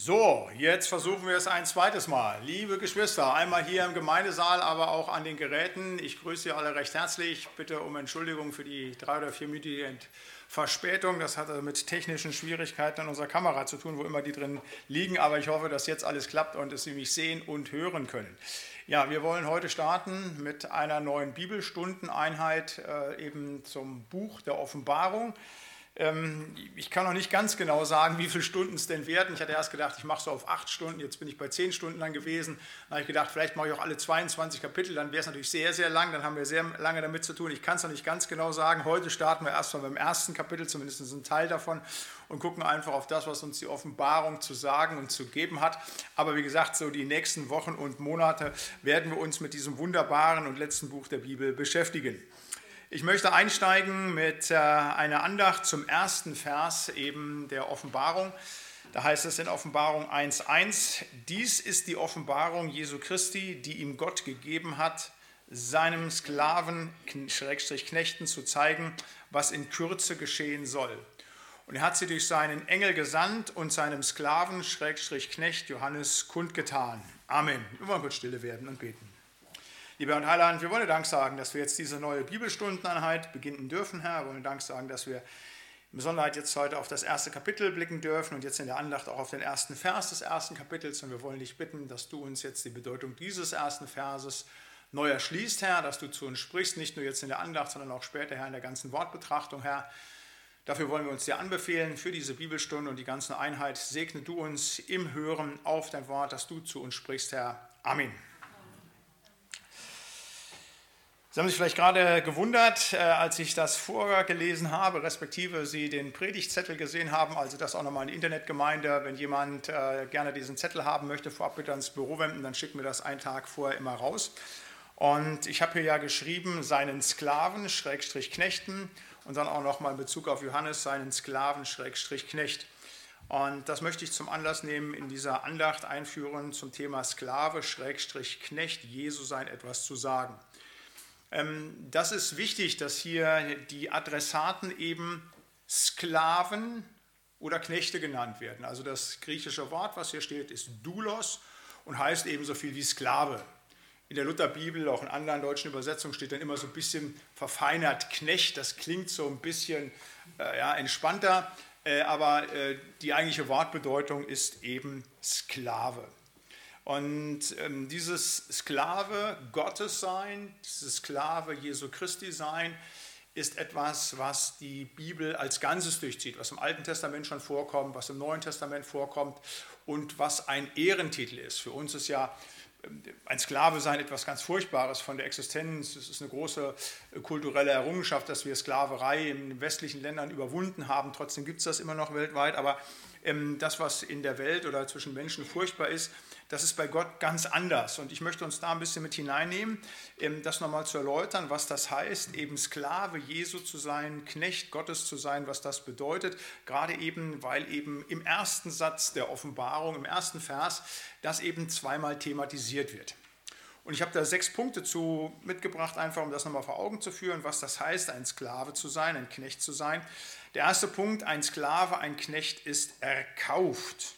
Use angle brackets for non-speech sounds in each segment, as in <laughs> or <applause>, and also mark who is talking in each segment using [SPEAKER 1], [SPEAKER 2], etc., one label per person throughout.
[SPEAKER 1] So, jetzt versuchen wir es ein zweites Mal. Liebe Geschwister, einmal hier im Gemeindesaal, aber auch an den Geräten. Ich grüße Sie alle recht herzlich. Bitte um Entschuldigung für die drei- oder vierminütige Verspätung. Das hatte mit technischen Schwierigkeiten an unserer Kamera zu tun, wo immer die drin liegen. Aber ich hoffe, dass jetzt alles klappt und dass Sie mich sehen und hören können. Ja, wir wollen heute starten mit einer neuen Bibelstundeneinheit äh, eben zum Buch der Offenbarung. Ähm, ich kann noch nicht ganz genau sagen, wie viele Stunden es denn werden. Ich hatte erst gedacht, ich mache so auf acht Stunden, jetzt bin ich bei zehn Stunden lang gewesen. Dann habe ich gedacht, vielleicht mache ich auch alle 22 Kapitel, dann wäre es natürlich sehr, sehr lang, dann haben wir sehr lange damit zu tun. Ich kann es noch nicht ganz genau sagen. Heute starten wir erstmal beim ersten Kapitel, zumindest einen Teil davon, und gucken einfach auf das, was uns die Offenbarung zu sagen und zu geben hat. Aber wie gesagt, so die nächsten Wochen und Monate werden wir uns mit diesem wunderbaren und letzten Buch der Bibel beschäftigen. Ich möchte einsteigen mit äh, einer Andacht zum ersten Vers eben der Offenbarung. Da heißt es in Offenbarung 1.1, dies ist die Offenbarung Jesu Christi, die ihm Gott gegeben hat, seinem Sklaven, Schrägstrich Knechten zu zeigen, was in Kürze geschehen soll. Und er hat sie durch seinen Engel gesandt und seinem Sklaven, Schrägstrich Knecht, Johannes, kundgetan. Amen. Wir wollen kurz stille werden und beten. Lieber und Heiland, wir wollen Dank sagen, dass wir jetzt diese neue Bibelstundeneinheit beginnen dürfen, Herr. Wir wollen Dank sagen, dass wir in Besonderheit jetzt heute auf das erste Kapitel blicken dürfen und jetzt in der Andacht auch auf den ersten Vers des ersten Kapitels. Und wir wollen dich bitten, dass du uns jetzt die Bedeutung dieses ersten Verses neu erschließt, Herr, dass du zu uns sprichst, nicht nur jetzt in der Andacht, sondern auch später, Herr, in der ganzen Wortbetrachtung, Herr. Dafür wollen wir uns dir anbefehlen für diese Bibelstunde und die ganze Einheit. Segne du uns im Hören auf dein Wort, dass du zu uns sprichst, Herr. Amen. Sie haben sich vielleicht gerade gewundert, äh, als ich das vorgelesen habe, respektive Sie den Predigtzettel gesehen haben, also das auch nochmal in die Internetgemeinde. Wenn jemand äh, gerne diesen Zettel haben möchte, vorab bitte ans Büro wenden, dann schicken wir das einen Tag vorher immer raus. Und ich habe hier ja geschrieben, seinen Sklaven, Schrägstrich Knechten, und dann auch nochmal in Bezug auf Johannes, seinen Sklaven, Schrägstrich Knecht. Und das möchte ich zum Anlass nehmen, in dieser Andacht einführen zum Thema Sklave, Schrägstrich Knecht, Jesu sein etwas zu sagen. Ähm, das ist wichtig, dass hier die Adressaten eben Sklaven oder Knechte genannt werden. Also das griechische Wort, was hier steht, ist Doulos und heißt eben so viel wie Sklave. In der Lutherbibel, auch in anderen deutschen Übersetzungen steht dann immer so ein bisschen verfeinert Knecht. Das klingt so ein bisschen äh, ja, entspannter, äh, aber äh, die eigentliche Wortbedeutung ist eben Sklave. Und ähm, dieses Sklave Gottes sein, dieses Sklave Jesu Christi sein, ist etwas, was die Bibel als Ganzes durchzieht, was im Alten Testament schon vorkommt, was im Neuen Testament vorkommt und was ein Ehrentitel ist. Für uns ist ja ähm, ein Sklave sein etwas ganz Furchtbares von der Existenz. Es ist eine große äh, kulturelle Errungenschaft, dass wir Sklaverei in westlichen Ländern überwunden haben. Trotzdem gibt es das immer noch weltweit. Aber ähm, das, was in der Welt oder zwischen Menschen furchtbar ist, das ist bei Gott ganz anders. Und ich möchte uns da ein bisschen mit hineinnehmen, ähm, das nochmal zu erläutern, was das heißt, eben Sklave Jesu zu sein, Knecht Gottes zu sein, was das bedeutet. Gerade eben, weil eben im ersten Satz der Offenbarung, im ersten Vers, das eben zweimal thematisiert wird. Und ich habe da sechs Punkte zu mitgebracht, einfach um das nochmal vor Augen zu führen, was das heißt, ein Sklave zu sein, ein Knecht zu sein. Der erste Punkt, ein Sklave, ein Knecht ist erkauft.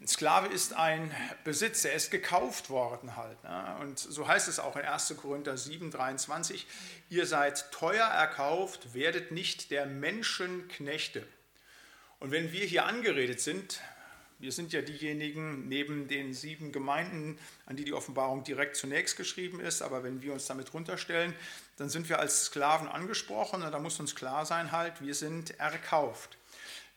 [SPEAKER 1] Ein Sklave ist ein Besitz, er ist gekauft worden halt. Ne? Und so heißt es auch in 1. Korinther 7, 23, ihr seid teuer erkauft, werdet nicht der Menschen Knechte. Und wenn wir hier angeredet sind, wir sind ja diejenigen neben den sieben Gemeinden, an die die Offenbarung direkt zunächst geschrieben ist, aber wenn wir uns damit runterstellen, dann sind wir als Sklaven angesprochen und da muss uns klar sein halt, wir sind erkauft.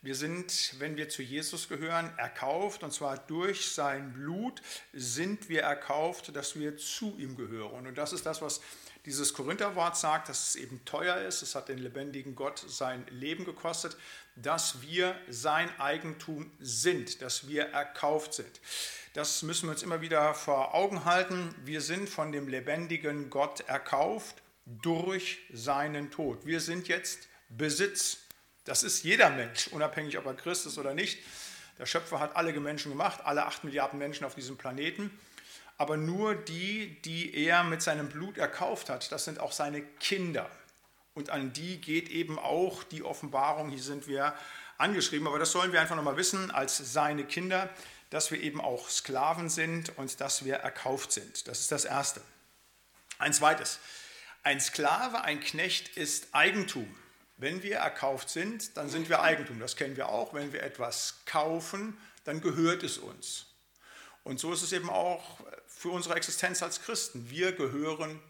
[SPEAKER 1] Wir sind, wenn wir zu Jesus gehören, erkauft und zwar durch sein Blut sind wir erkauft, dass wir zu ihm gehören. Und das ist das, was dieses Korintherwort sagt, dass es eben teuer ist. Es hat den lebendigen Gott sein Leben gekostet, dass wir sein Eigentum sind, dass wir erkauft sind. Das müssen wir uns immer wieder vor Augen halten. Wir sind von dem lebendigen Gott erkauft durch seinen Tod. Wir sind jetzt Besitz das ist jeder Mensch, unabhängig ob er Christ ist oder nicht. Der Schöpfer hat alle Menschen gemacht, alle acht Milliarden Menschen auf diesem Planeten. Aber nur die, die er mit seinem Blut erkauft hat, das sind auch seine Kinder. Und an die geht eben auch die Offenbarung. Hier sind wir angeschrieben. Aber das sollen wir einfach nochmal wissen als seine Kinder, dass wir eben auch Sklaven sind und dass wir erkauft sind. Das ist das Erste. Ein zweites. Ein Sklave, ein Knecht ist Eigentum. Wenn wir erkauft sind, dann sind wir Eigentum. Das kennen wir auch. Wenn wir etwas kaufen, dann gehört es uns. Und so ist es eben auch für unsere Existenz als Christen. Wir gehören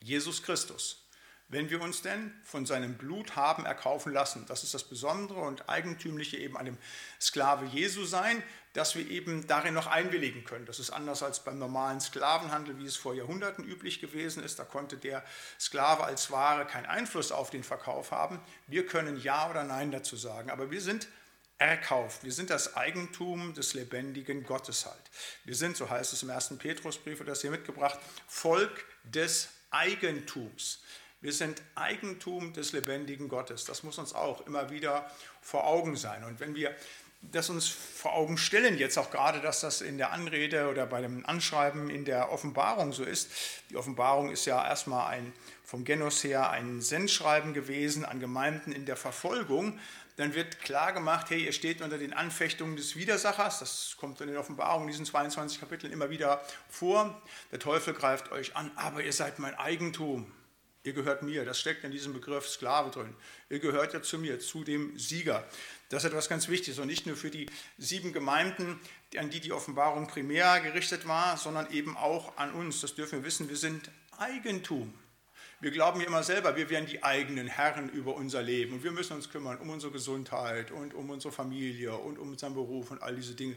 [SPEAKER 1] Jesus Christus. Wenn wir uns denn von seinem Blut haben erkaufen lassen, das ist das Besondere und Eigentümliche eben an dem Sklave Jesu sein, dass wir eben darin noch einwilligen können. Das ist anders als beim normalen Sklavenhandel, wie es vor Jahrhunderten üblich gewesen ist. Da konnte der Sklave als Ware keinen Einfluss auf den Verkauf haben. Wir können Ja oder Nein dazu sagen, aber wir sind erkauft. Wir sind das Eigentum des lebendigen Gottes halt. Wir sind, so heißt es im ersten Petrusbrief, das hier mitgebracht, Volk des Eigentums. Wir sind Eigentum des lebendigen Gottes. Das muss uns auch immer wieder vor Augen sein. Und wenn wir das uns vor Augen stellen, jetzt auch gerade, dass das in der Anrede oder bei dem Anschreiben in der Offenbarung so ist. Die Offenbarung ist ja erstmal ein, vom Genos her ein Sendschreiben gewesen an Gemeinden in der Verfolgung. Dann wird klar gemacht, hey, ihr steht unter den Anfechtungen des Widersachers. Das kommt in den Offenbarungen in diesen 22 Kapiteln immer wieder vor. Der Teufel greift euch an, aber ihr seid mein Eigentum. Ihr gehört mir, das steckt in diesem Begriff Sklave drin. Ihr gehört ja zu mir, zu dem Sieger. Das ist etwas ganz Wichtiges und nicht nur für die sieben Gemeinden, an die die Offenbarung primär gerichtet war, sondern eben auch an uns. Das dürfen wir wissen, wir sind Eigentum. Wir glauben ja immer selber, wir wären die eigenen Herren über unser Leben und wir müssen uns kümmern um unsere Gesundheit und um unsere Familie und um unseren Beruf und all diese Dinge.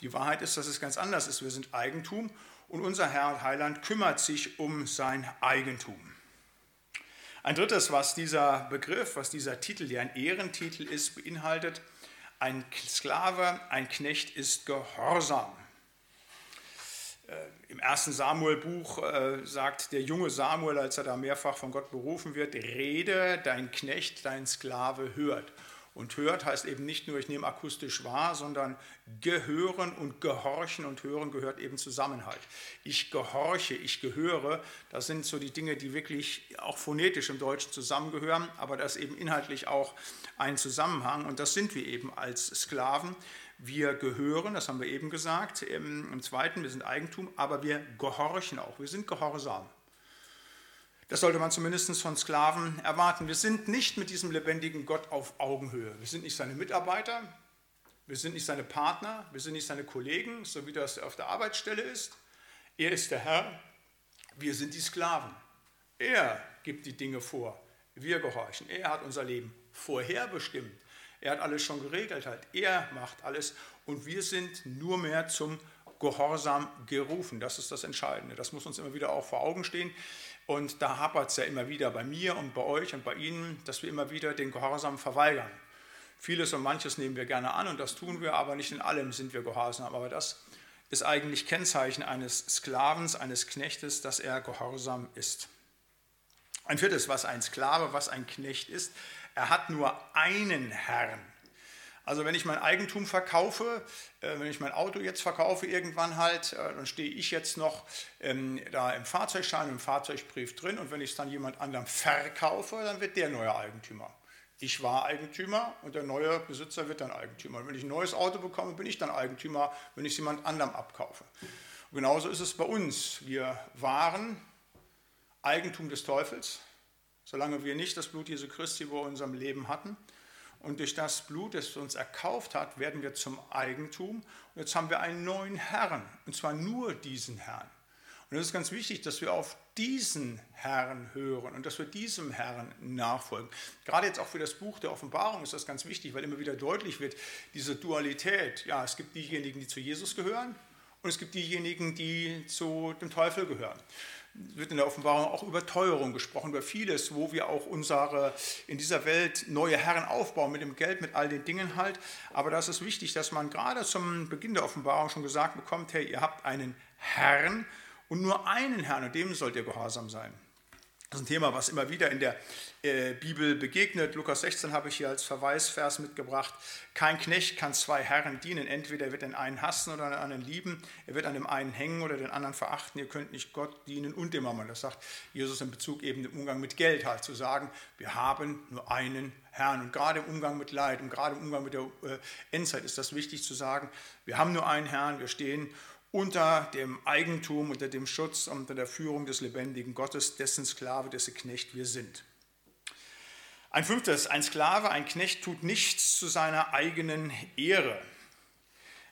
[SPEAKER 1] Die Wahrheit ist, dass es ganz anders ist. Wir sind Eigentum und unser Herr und Heiland kümmert sich um sein Eigentum. Ein drittes, was dieser Begriff, was dieser Titel, der ein Ehrentitel ist, beinhaltet, ein Sklave, ein Knecht ist gehorsam. Äh, Im ersten Samuel-Buch äh, sagt der junge Samuel, als er da mehrfach von Gott berufen wird, rede, dein Knecht, dein Sklave hört. Und hört heißt eben nicht nur, ich nehme akustisch wahr, sondern gehören und gehorchen und hören gehört eben Zusammenhalt. Ich gehorche, ich gehöre, das sind so die Dinge, die wirklich auch phonetisch im Deutschen zusammengehören, aber das ist eben inhaltlich auch ein Zusammenhang und das sind wir eben als Sklaven. Wir gehören, das haben wir eben gesagt, im, im zweiten, wir sind Eigentum, aber wir gehorchen auch, wir sind gehorsam. Das sollte man zumindest von Sklaven erwarten. Wir sind nicht mit diesem lebendigen Gott auf Augenhöhe. Wir sind nicht seine Mitarbeiter, wir sind nicht seine Partner, wir sind nicht seine Kollegen, so wie das auf der Arbeitsstelle ist. Er ist der Herr, wir sind die Sklaven. Er gibt die Dinge vor, wir gehorchen. Er hat unser Leben vorherbestimmt. Er hat alles schon geregelt, halt. er macht alles und wir sind nur mehr zum Gehorsam gerufen. Das ist das Entscheidende. Das muss uns immer wieder auch vor Augen stehen. Und da hapert es ja immer wieder bei mir und bei euch und bei Ihnen, dass wir immer wieder den Gehorsam verweigern. Vieles und manches nehmen wir gerne an und das tun wir, aber nicht in allem sind wir gehorsam. Aber das ist eigentlich Kennzeichen eines Sklavens, eines Knechtes, dass er gehorsam ist. Ein viertes, was ein Sklave, was ein Knecht ist, er hat nur einen Herrn. Also wenn ich mein Eigentum verkaufe, äh, wenn ich mein Auto jetzt verkaufe irgendwann halt, äh, dann stehe ich jetzt noch ähm, da im Fahrzeugschein, im Fahrzeugbrief drin und wenn ich es dann jemand anderem verkaufe, dann wird der neue Eigentümer. Ich war Eigentümer und der neue Besitzer wird dann Eigentümer. Und wenn ich ein neues Auto bekomme, bin ich dann Eigentümer, wenn ich es jemand anderem abkaufe. Und genauso ist es bei uns. Wir waren Eigentum des Teufels, solange wir nicht das Blut Jesu Christi über unserem Leben hatten. Und durch das Blut, das uns erkauft hat, werden wir zum Eigentum. Und jetzt haben wir einen neuen Herrn, und zwar nur diesen Herrn. Und es ist ganz wichtig, dass wir auf diesen Herrn hören und dass wir diesem Herrn nachfolgen. Gerade jetzt auch für das Buch der Offenbarung ist das ganz wichtig, weil immer wieder deutlich wird, diese Dualität. Ja, es gibt diejenigen, die zu Jesus gehören und es gibt diejenigen, die zu dem Teufel gehören wird in der Offenbarung auch über Teuerung gesprochen, über vieles, wo wir auch unsere in dieser Welt neue Herren aufbauen, mit dem Geld, mit all den Dingen halt. Aber das ist wichtig, dass man gerade zum Beginn der Offenbarung schon gesagt bekommt, hey, ihr habt einen Herrn und nur einen Herrn und dem sollt ihr gehorsam sein. Das ist ein Thema, was immer wieder in der äh, Bibel begegnet. Lukas 16 habe ich hier als Verweisvers mitgebracht. Kein Knecht kann zwei Herren dienen. Entweder er wird den einen hassen oder den anderen lieben. Er wird an dem einen hängen oder den anderen verachten. Ihr könnt nicht Gott dienen und dem Mammon. Das sagt Jesus in Bezug eben im Umgang mit Geld halt zu sagen, wir haben nur einen Herrn. Und gerade im Umgang mit Leid und gerade im Umgang mit der äh, Endzeit ist das wichtig zu sagen, wir haben nur einen Herrn, wir stehen unter dem Eigentum, unter dem Schutz, unter der Führung des lebendigen Gottes, dessen Sklave, dessen Knecht wir sind. Ein fünftes, ein Sklave, ein Knecht tut nichts zu seiner eigenen Ehre.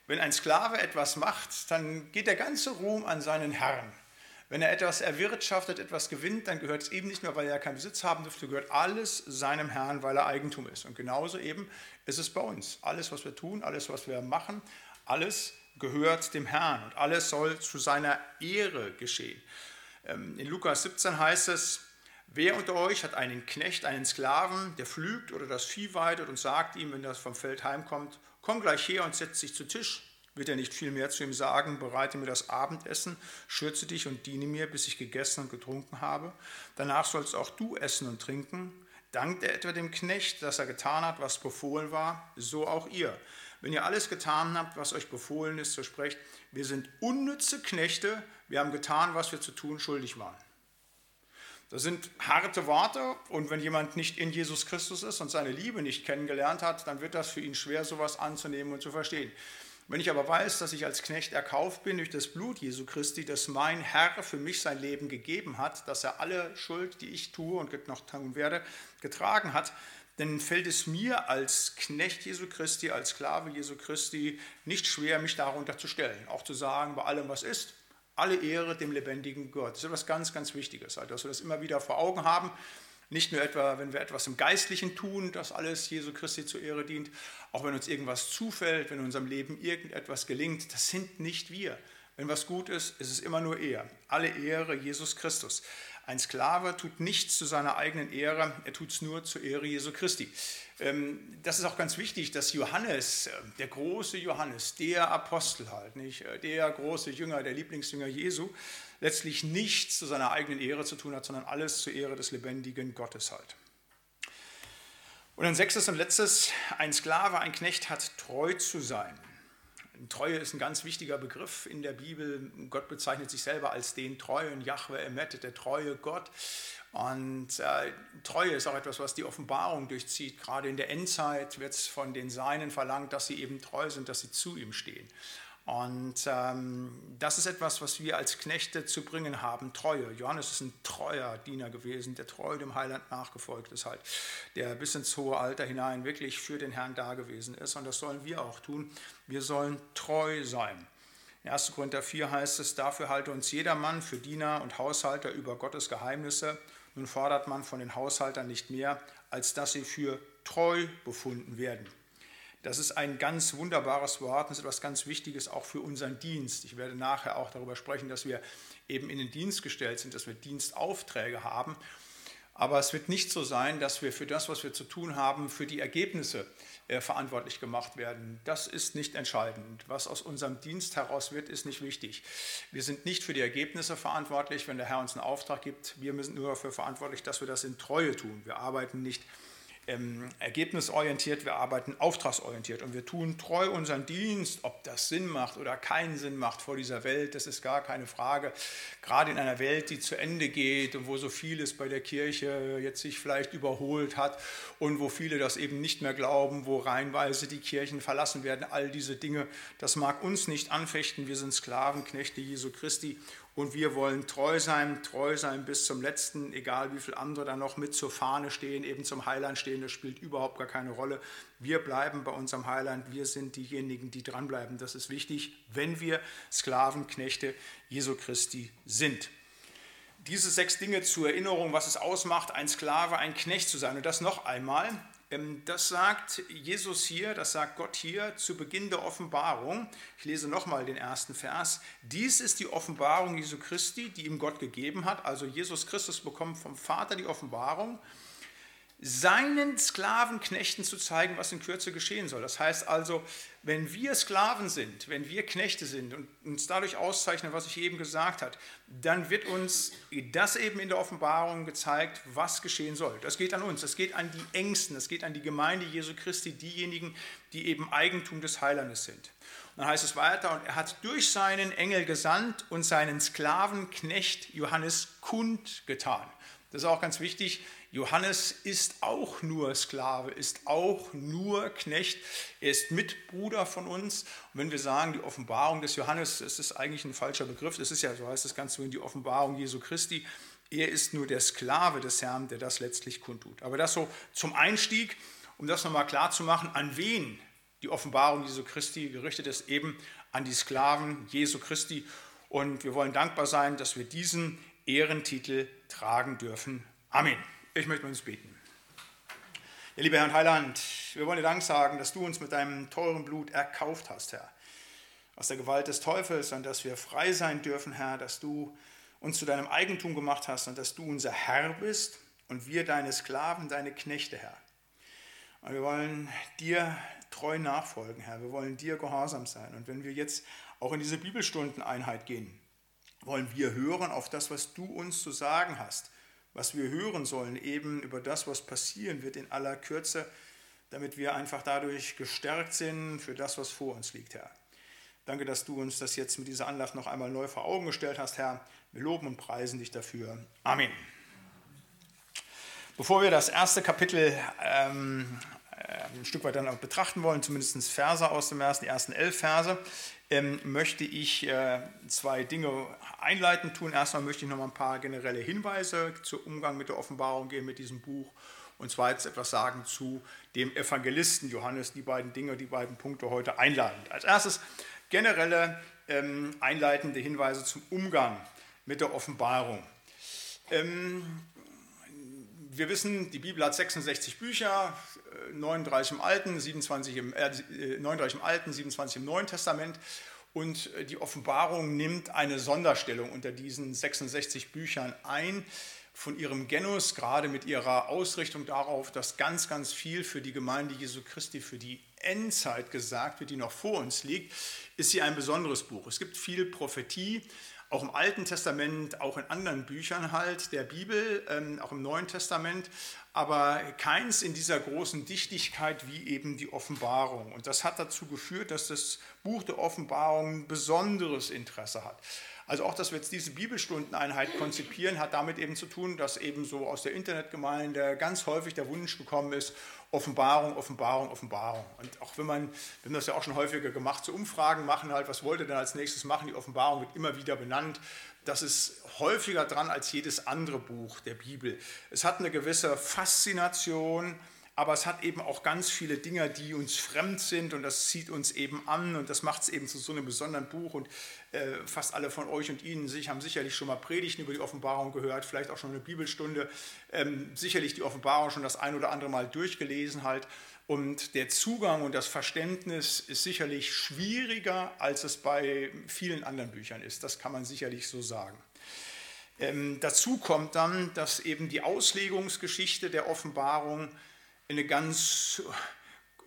[SPEAKER 1] Wenn ein Sklave etwas macht, dann geht der ganze Ruhm an seinen Herrn. Wenn er etwas erwirtschaftet, etwas gewinnt, dann gehört es ihm nicht mehr, weil er keinen Besitz haben dürfte, gehört alles seinem Herrn, weil er Eigentum ist. Und genauso eben ist es bei uns. Alles, was wir tun, alles, was wir machen, alles gehört dem Herrn und alles soll zu seiner Ehre geschehen. Ähm, in Lukas 17 heißt es, wer unter euch hat einen Knecht, einen Sklaven, der pflügt oder das Vieh weidet und sagt ihm, wenn er vom Feld heimkommt, komm gleich her und setz dich zu Tisch, wird er nicht viel mehr zu ihm sagen, bereite mir das Abendessen, schürze dich und diene mir, bis ich gegessen und getrunken habe. Danach sollst auch du essen und trinken. Dankt er etwa dem Knecht, dass er getan hat, was befohlen war, so auch ihr. Wenn ihr alles getan habt, was euch befohlen ist, so sprecht, wir sind unnütze Knechte, wir haben getan, was wir zu tun schuldig waren. Das sind harte Worte und wenn jemand nicht in Jesus Christus ist und seine Liebe nicht kennengelernt hat, dann wird das für ihn schwer, sowas anzunehmen und zu verstehen. Wenn ich aber weiß, dass ich als Knecht erkauft bin durch das Blut Jesu Christi, dass mein Herr für mich sein Leben gegeben hat, dass er alle Schuld, die ich tue und noch tun werde, getragen hat, dann fällt es mir als Knecht Jesu Christi, als Sklave Jesu Christi nicht schwer, mich darunter zu stellen. Auch zu sagen, bei allem, was ist, alle Ehre dem lebendigen Gott. Das ist etwas ganz, ganz Wichtiges, also, dass wir das immer wieder vor Augen haben. Nicht nur etwa, wenn wir etwas im Geistlichen tun, dass alles Jesu Christi zur Ehre dient, auch wenn uns irgendwas zufällt, wenn unserem Leben irgendetwas gelingt, das sind nicht wir. Wenn was gut ist, ist es immer nur er. Alle Ehre Jesus Christus. Ein Sklave tut nichts zu seiner eigenen Ehre, er tut es nur zur Ehre Jesu Christi. Ähm, das ist auch ganz wichtig, dass Johannes, äh, der große Johannes, der Apostel halt, nicht, äh, der große Jünger, der Lieblingsjünger Jesu, letztlich nichts zu seiner eigenen Ehre zu tun hat, sondern alles zur Ehre des lebendigen Gottes halt. Und ein sechstes und letztes, ein Sklave, ein Knecht hat treu zu sein. Treue ist ein ganz wichtiger Begriff in der Bibel. Gott bezeichnet sich selber als den treuen Yahweh Emet, der treue Gott. Und äh, Treue ist auch etwas, was die Offenbarung durchzieht. Gerade in der Endzeit wird es von den Seinen verlangt, dass sie eben treu sind, dass sie zu ihm stehen. Und ähm, das ist etwas, was wir als Knechte zu bringen haben, Treue. Johannes ist ein treuer Diener gewesen, der treu dem Heiland nachgefolgt ist halt, der bis ins hohe Alter hinein wirklich für den Herrn da gewesen ist. Und das sollen wir auch tun. Wir sollen treu sein. In 1. Korinther 4 heißt es, dafür halte uns jedermann für Diener und Haushalter über Gottes Geheimnisse. Nun fordert man von den Haushaltern nicht mehr, als dass sie für treu befunden werden. Das ist ein ganz wunderbares Wort und ist etwas ganz Wichtiges auch für unseren Dienst. Ich werde nachher auch darüber sprechen, dass wir eben in den Dienst gestellt sind, dass wir Dienstaufträge haben. Aber es wird nicht so sein, dass wir für das, was wir zu tun haben, für die Ergebnisse äh, verantwortlich gemacht werden. Das ist nicht entscheidend. Was aus unserem Dienst heraus wird, ist nicht wichtig. Wir sind nicht für die Ergebnisse verantwortlich, wenn der Herr uns einen Auftrag gibt. Wir sind nur dafür verantwortlich, dass wir das in Treue tun. Wir arbeiten nicht ähm, ergebnisorientiert, wir arbeiten auftragsorientiert und wir tun treu unseren Dienst, ob das Sinn macht oder keinen Sinn macht vor dieser Welt, das ist gar keine Frage. Gerade in einer Welt, die zu Ende geht und wo so vieles bei der Kirche jetzt sich vielleicht überholt hat und wo viele das eben nicht mehr glauben, wo reihenweise die Kirchen verlassen werden, all diese Dinge, das mag uns nicht anfechten. Wir sind Sklaven, Knechte Jesu Christi und wir wollen treu sein, treu sein bis zum letzten, egal wie viele andere da noch mit zur Fahne stehen, eben zum Heiland stehen, das spielt überhaupt gar keine Rolle. Wir bleiben bei unserem Heiland, wir sind diejenigen, die dranbleiben. Das ist wichtig, wenn wir Sklaven, Knechte Jesu Christi sind. Diese sechs Dinge zur Erinnerung, was es ausmacht, ein Sklave, ein Knecht zu sein. Und das noch einmal, das sagt Jesus hier, das sagt Gott hier zu Beginn der Offenbarung. Ich lese nochmal den ersten Vers. Dies ist die Offenbarung Jesu Christi, die ihm Gott gegeben hat. Also Jesus Christus bekommt vom Vater die Offenbarung. Seinen Sklavenknechten zu zeigen, was in Kürze geschehen soll. Das heißt also, wenn wir Sklaven sind, wenn wir Knechte sind und uns dadurch auszeichnen, was ich eben gesagt habe, dann wird uns das eben in der Offenbarung gezeigt, was geschehen soll. Das geht an uns, das geht an die Ängsten, das geht an die Gemeinde Jesu Christi, diejenigen, die eben Eigentum des Heilandes sind. Und dann heißt es weiter, und er hat durch seinen Engel gesandt und seinen Sklavenknecht Johannes kundgetan. Das ist auch ganz wichtig. Johannes ist auch nur Sklave, ist auch nur Knecht. Er ist Mitbruder von uns. Und wenn wir sagen, die Offenbarung des Johannes, das ist eigentlich ein falscher Begriff. Das ist ja, so heißt das Ganze die Offenbarung Jesu Christi. Er ist nur der Sklave des Herrn, der das letztlich kundtut. Aber das so zum Einstieg, um das nochmal klar zu machen, an wen die Offenbarung Jesu Christi gerichtet ist, eben an die Sklaven Jesu Christi. Und wir wollen dankbar sein, dass wir diesen Ehrentitel tragen dürfen. Amen. Ich möchte uns beten. Ja, lieber Herr und Heiland, wir wollen dir Dank sagen, dass du uns mit deinem teuren Blut erkauft hast, Herr, aus der Gewalt des Teufels und dass wir frei sein dürfen, Herr, dass du uns zu deinem Eigentum gemacht hast und dass du unser Herr bist und wir deine Sklaven, deine Knechte, Herr. Und wir wollen dir treu nachfolgen, Herr. Wir wollen dir gehorsam sein. Und wenn wir jetzt auch in diese Bibelstundeneinheit gehen, wollen wir hören auf das, was du uns zu sagen hast was wir hören sollen, eben über das, was passieren wird in aller Kürze, damit wir einfach dadurch gestärkt sind für das, was vor uns liegt, Herr. Danke, dass du uns das jetzt mit dieser Anlass noch einmal neu vor Augen gestellt hast, Herr. Wir loben und preisen dich dafür. Amen. Bevor wir das erste Kapitel ähm, äh, ein Stück weit dann betrachten wollen, zumindest Verse aus dem ersten, die ersten elf Verse, ähm, möchte ich äh, zwei Dinge einleitend tun. Erstmal möchte ich noch mal ein paar generelle Hinweise zum Umgang mit der Offenbarung geben, mit diesem Buch. Und zweitens etwas sagen zu dem Evangelisten Johannes, die beiden Dinge, die beiden Punkte heute einleitend. Als erstes generelle ähm, einleitende Hinweise zum Umgang mit der Offenbarung. Ähm, wir wissen, die Bibel hat 66 Bücher, 39 im Alten, 27 im, äh, 39 im Alten, 27 im Neuen Testament. Und äh, die Offenbarung nimmt eine Sonderstellung unter diesen 66 Büchern ein von ihrem Genus, gerade mit ihrer Ausrichtung darauf, dass ganz, ganz viel für die Gemeinde Jesu Christi, für die Endzeit gesagt wird, die noch vor uns liegt, ist sie ein besonderes Buch. Es gibt viel Prophetie, auch im Alten Testament, auch in anderen Büchern halt der Bibel, ähm, auch im Neuen Testament, aber keins in dieser großen Dichtigkeit wie eben die Offenbarung. Und das hat dazu geführt, dass das Buch der Offenbarung ein besonderes Interesse hat. Also auch, dass wir jetzt diese Bibelstundeneinheit konzipieren, hat damit eben zu tun, dass eben so aus der Internetgemeinde ganz häufig der Wunsch gekommen ist, Offenbarung, Offenbarung, Offenbarung. Und auch wenn man, wir haben das ja auch schon häufiger gemacht, so Umfragen machen halt, was wollt ihr denn als nächstes machen? Die Offenbarung wird immer wieder benannt. Das ist häufiger dran als jedes andere Buch der Bibel. Es hat eine gewisse Faszination, aber es hat eben auch ganz viele Dinge, die uns fremd sind und das zieht uns eben an und das macht es eben zu so einem besonderen Buch und äh, fast alle von euch und Ihnen sich, haben sicherlich schon mal Predigten über die Offenbarung gehört, vielleicht auch schon eine Bibelstunde, ähm, sicherlich die Offenbarung schon das ein oder andere Mal durchgelesen halt und der Zugang und das Verständnis ist sicherlich schwieriger, als es bei vielen anderen Büchern ist, das kann man sicherlich so sagen. Ähm, dazu kommt dann, dass eben die Auslegungsgeschichte der Offenbarung eine ganz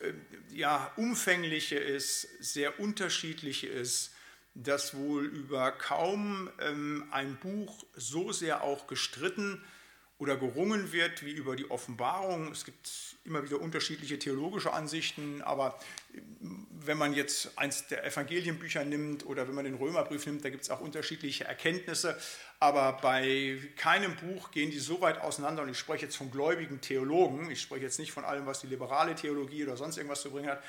[SPEAKER 1] äh, ja, umfängliche ist, sehr unterschiedliche ist, dass wohl über kaum ähm, ein Buch so sehr auch gestritten oder gerungen wird wie über die Offenbarung. Es gibt immer wieder unterschiedliche theologische Ansichten, aber wenn man jetzt eins der Evangelienbücher nimmt oder wenn man den Römerbrief nimmt, da gibt es auch unterschiedliche Erkenntnisse, aber bei keinem Buch gehen die so weit auseinander und ich spreche jetzt von gläubigen Theologen, ich spreche jetzt nicht von allem, was die liberale Theologie oder sonst irgendwas zu bringen hat,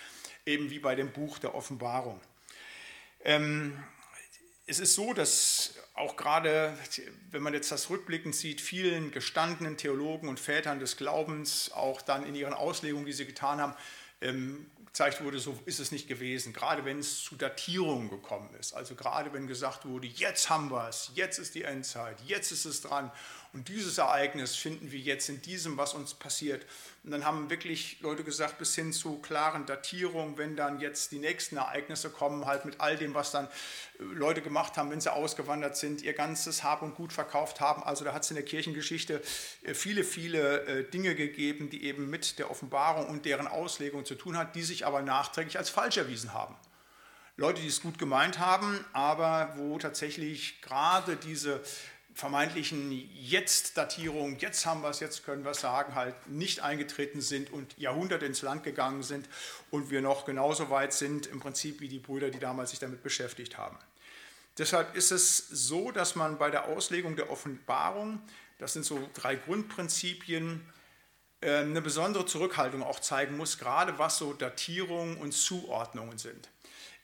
[SPEAKER 1] eben wie bei dem Buch der Offenbarung. Ähm, es ist so, dass auch gerade, wenn man jetzt das rückblickend sieht, vielen gestandenen Theologen und Vätern des Glaubens auch dann in ihren Auslegungen, die sie getan haben, ähm, gezeigt wurde, so ist es nicht gewesen. Gerade wenn es zu Datierungen gekommen ist. Also gerade wenn gesagt wurde, jetzt haben wir es, jetzt ist die Endzeit, jetzt ist es dran. Und dieses Ereignis finden wir jetzt in diesem, was uns passiert. Und dann haben wirklich Leute gesagt, bis hin zu klaren Datierungen, wenn dann jetzt die nächsten Ereignisse kommen, halt mit all dem, was dann äh, Leute gemacht haben, wenn sie ausgewandert sind, ihr ganzes Hab und Gut verkauft haben. Also da hat es in der Kirchengeschichte äh, viele, viele äh, Dinge gegeben, die eben mit der Offenbarung und deren Auslegung zu tun hat, die sich aber nachträglich als falsch erwiesen haben. Leute, die es gut gemeint haben, aber wo tatsächlich gerade diese vermeintlichen Jetzt-Datierungen, jetzt haben wir es, jetzt können wir es sagen, halt nicht eingetreten sind und Jahrhunderte ins Land gegangen sind und wir noch genauso weit sind im Prinzip wie die Brüder, die damals sich damit beschäftigt haben. Deshalb ist es so, dass man bei der Auslegung der Offenbarung, das sind so drei Grundprinzipien, äh, eine besondere Zurückhaltung auch zeigen muss, gerade was so Datierungen und Zuordnungen sind.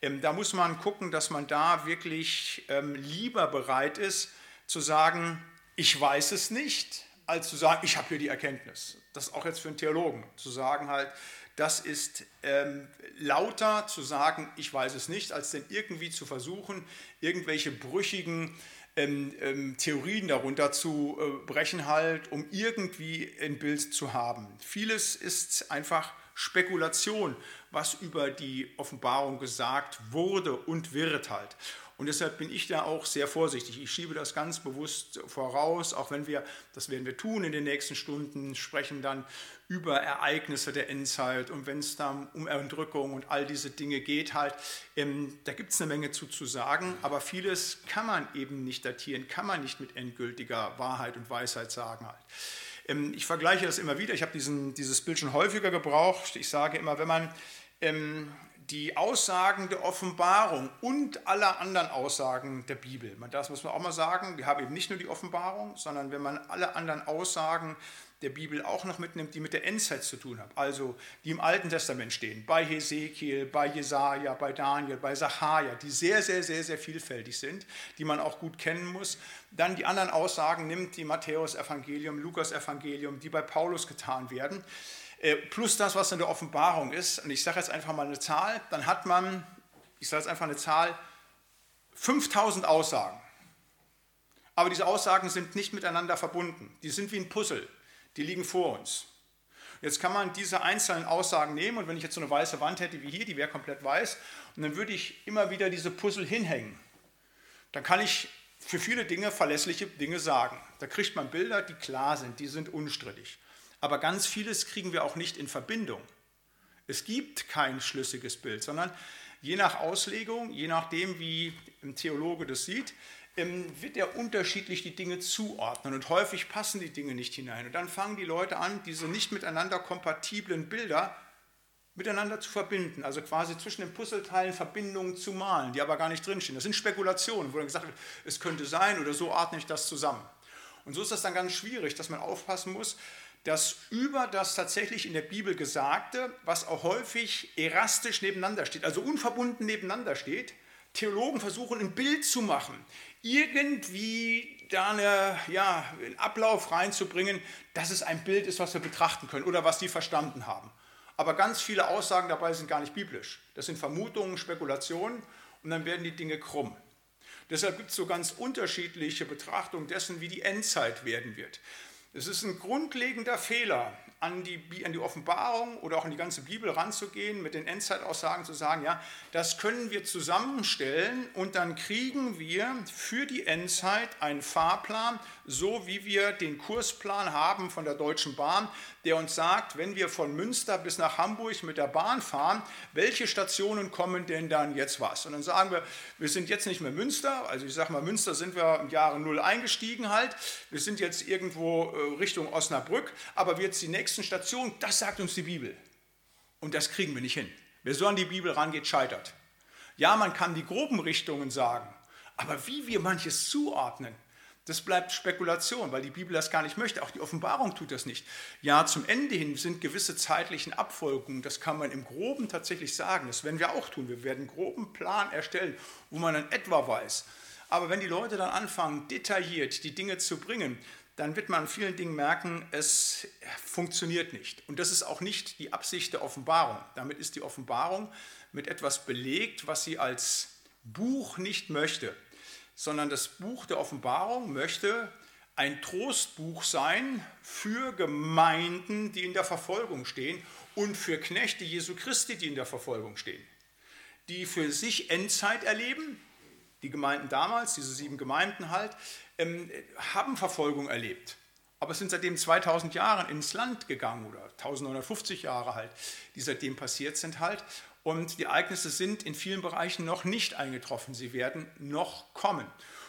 [SPEAKER 1] Ähm, da muss man gucken, dass man da wirklich ähm, lieber bereit ist, zu sagen, ich weiß es nicht, als zu sagen, ich habe hier die Erkenntnis. Das ist auch jetzt für einen Theologen, zu sagen halt, das ist ähm, lauter zu sagen, ich weiß es nicht, als denn irgendwie zu versuchen, irgendwelche brüchigen ähm, ähm, Theorien darunter zu äh, brechen, halt, um irgendwie ein Bild zu haben. Vieles ist einfach Spekulation, was über die Offenbarung gesagt wurde und wird halt. Und deshalb bin ich da auch sehr vorsichtig. Ich schiebe das ganz bewusst voraus, auch wenn wir, das werden wir tun in den nächsten Stunden, sprechen dann über Ereignisse der Endzeit und wenn es dann um Entrückung und all diese Dinge geht, halt, ähm, da gibt es eine Menge zu, zu sagen, aber vieles kann man eben nicht datieren, kann man nicht mit endgültiger Wahrheit und Weisheit sagen halt. Ähm, ich vergleiche das immer wieder, ich habe dieses Bild schon häufiger gebraucht. Ich sage immer, wenn man ähm, die Aussagen der Offenbarung und aller anderen Aussagen der Bibel. Das muss man auch mal sagen. Wir haben eben nicht nur die Offenbarung, sondern wenn man alle anderen Aussagen der Bibel auch noch mitnimmt, die mit der Endzeit zu tun haben, also die im Alten Testament stehen, bei Hesekiel, bei Jesaja, bei Daniel, bei Sacharja, die sehr, sehr, sehr, sehr vielfältig sind, die man auch gut kennen muss. Dann die anderen Aussagen nimmt die Matthäus-Evangelium, Lukas-Evangelium, die bei Paulus getan werden plus das, was in der Offenbarung ist, und ich sage jetzt einfach mal eine Zahl, dann hat man, ich sage jetzt einfach eine Zahl, 5000 Aussagen. Aber diese Aussagen sind nicht miteinander verbunden. Die sind wie ein Puzzle. Die liegen vor uns. Jetzt kann man diese einzelnen Aussagen nehmen und wenn ich jetzt so eine weiße Wand hätte wie hier, die wäre komplett weiß, und dann würde ich immer wieder diese Puzzle hinhängen. Dann kann ich für viele Dinge verlässliche Dinge sagen. Da kriegt man Bilder, die klar sind, die sind unstrittig aber ganz vieles kriegen wir auch nicht in Verbindung. Es gibt kein schlüssiges Bild, sondern je nach Auslegung, je nachdem, wie ein Theologe das sieht, ähm, wird er unterschiedlich die Dinge zuordnen und häufig passen die Dinge nicht hinein. Und dann fangen die Leute an, diese nicht miteinander kompatiblen Bilder miteinander zu verbinden, also quasi zwischen den Puzzleteilen Verbindungen zu malen, die aber gar nicht drinstehen. Das sind Spekulationen, wo dann gesagt wird, es könnte sein oder so ordne ich das zusammen. Und so ist das dann ganz schwierig, dass man aufpassen muss, dass über das tatsächlich in der Bibel Gesagte, was auch häufig erastisch nebeneinander steht, also unverbunden nebeneinander steht, Theologen versuchen ein Bild zu machen, irgendwie da eine, ja, einen Ablauf reinzubringen, dass es ein Bild ist, was wir betrachten können oder was sie verstanden haben. Aber ganz viele Aussagen dabei sind gar nicht biblisch. Das sind Vermutungen, Spekulationen und dann werden die Dinge krumm. Deshalb gibt es so ganz unterschiedliche Betrachtungen dessen, wie die Endzeit werden wird. Es ist ein grundlegender Fehler, an die, an die Offenbarung oder auch an die ganze Bibel ranzugehen, mit den Endzeitaussagen zu sagen, ja, das können wir zusammenstellen und dann kriegen wir für die Endzeit einen Fahrplan, so wie wir den Kursplan haben von der Deutschen Bahn, der uns sagt, wenn wir von Münster bis nach Hamburg mit der Bahn fahren, welche Stationen kommen denn dann jetzt was? Und dann sagen wir, wir sind jetzt nicht mehr Münster, also ich sage mal, Münster sind wir im Jahre Null eingestiegen halt, wir sind jetzt irgendwo äh, Richtung Osnabrück, aber jetzt die nächsten Stationen, das sagt uns die Bibel. Und das kriegen wir nicht hin. Wer so an die Bibel rangeht, scheitert. Ja, man kann die groben Richtungen sagen, aber wie wir manches zuordnen, das bleibt Spekulation, weil die Bibel das gar nicht möchte. Auch die Offenbarung tut das nicht. Ja, zum Ende hin sind gewisse zeitlichen Abfolgungen, das kann man im Groben tatsächlich sagen. Das werden wir auch tun. Wir werden einen groben Plan erstellen, wo man dann etwa weiß. Aber wenn die Leute dann anfangen, detailliert die Dinge zu bringen, dann wird man an vielen Dingen merken, es funktioniert nicht. Und das ist auch nicht die Absicht der Offenbarung. Damit ist die Offenbarung mit etwas belegt, was sie als Buch nicht möchte sondern das Buch der Offenbarung möchte ein Trostbuch sein für Gemeinden, die in der Verfolgung stehen und für Knechte Jesu Christi, die in der Verfolgung stehen, die für sich Endzeit erleben. Die Gemeinden damals, diese sieben Gemeinden halt, ähm, haben Verfolgung erlebt, aber sind seitdem 2000 Jahre ins Land gegangen oder 1950 Jahre halt, die seitdem passiert sind halt. Und die Ereignisse sind in vielen Bereichen noch nicht eingetroffen. Sie werden noch kommen.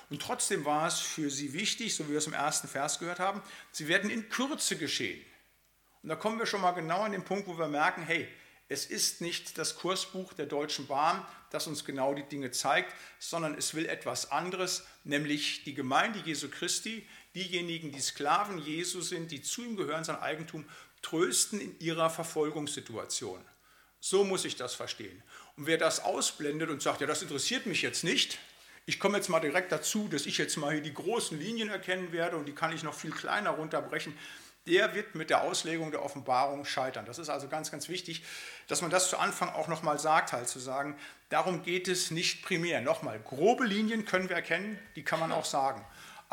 [SPEAKER 1] Und trotzdem war es für sie wichtig, so wie wir es im ersten Vers gehört haben, sie werden in Kürze geschehen. Und da kommen wir schon mal genau an den Punkt, wo wir merken, hey, es ist nicht das Kursbuch der Deutschen Bahn, das uns genau die Dinge zeigt, sondern es will etwas anderes, nämlich die Gemeinde Jesu Christi, diejenigen, die Sklaven Jesu sind, die zu ihm gehören, sein Eigentum, trösten in ihrer Verfolgungssituation. So muss ich das verstehen. Und wer das ausblendet und sagt, ja, das interessiert mich jetzt nicht, ich komme jetzt mal direkt dazu, dass ich jetzt mal hier die großen Linien erkennen werde und die kann ich noch viel kleiner runterbrechen, der wird mit der Auslegung der Offenbarung scheitern. Das ist also ganz, ganz wichtig, dass man das zu Anfang auch nochmal sagt, halt zu sagen, darum geht es nicht primär. Nochmal, grobe Linien können wir erkennen, die kann man auch sagen.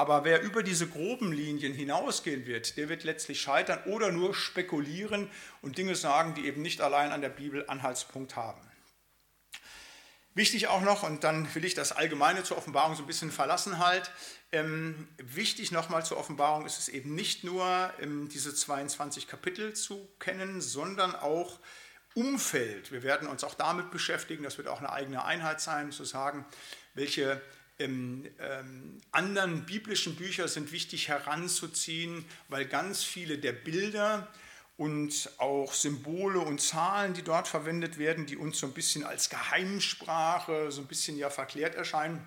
[SPEAKER 1] Aber wer über diese groben Linien hinausgehen wird, der wird letztlich scheitern oder nur spekulieren und Dinge sagen, die eben nicht allein an der Bibel Anhaltspunkt haben. Wichtig auch noch, und dann will ich das Allgemeine zur Offenbarung so ein bisschen verlassen halt, ähm, wichtig nochmal zur Offenbarung ist es eben nicht nur ähm, diese 22 Kapitel zu kennen, sondern auch Umfeld. Wir werden uns auch damit beschäftigen, das wird auch eine eigene Einheit sein, zu sagen, welche ähm, anderen biblischen Bücher sind wichtig heranzuziehen, weil ganz viele der Bilder, und auch Symbole und Zahlen, die dort verwendet werden, die uns so ein bisschen als Geheimsprache, so ein bisschen ja verklärt erscheinen,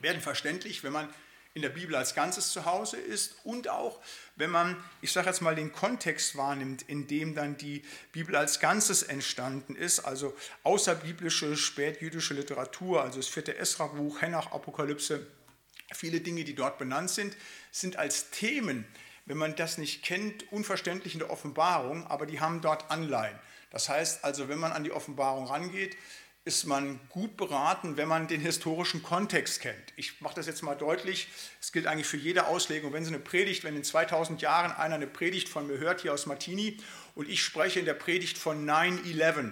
[SPEAKER 1] werden verständlich, wenn man in der Bibel als Ganzes zu Hause ist und auch, wenn man, ich sage jetzt mal, den Kontext wahrnimmt, in dem dann die Bibel als Ganzes entstanden ist, also außerbiblische, spätjüdische Literatur, also das vierte Esra-Buch, Henoch, Apokalypse, viele Dinge, die dort benannt sind, sind als Themen wenn man das nicht kennt, unverständlich in der Offenbarung, aber die haben dort Anleihen. Das heißt also, wenn man an die Offenbarung rangeht, ist man gut beraten, wenn man den historischen Kontext kennt. Ich mache das jetzt mal deutlich, es gilt eigentlich für jede Auslegung. Wenn Sie eine Predigt, wenn in 2000 Jahren einer eine Predigt von mir hört, hier aus Martini, und ich spreche in der Predigt von 9-11,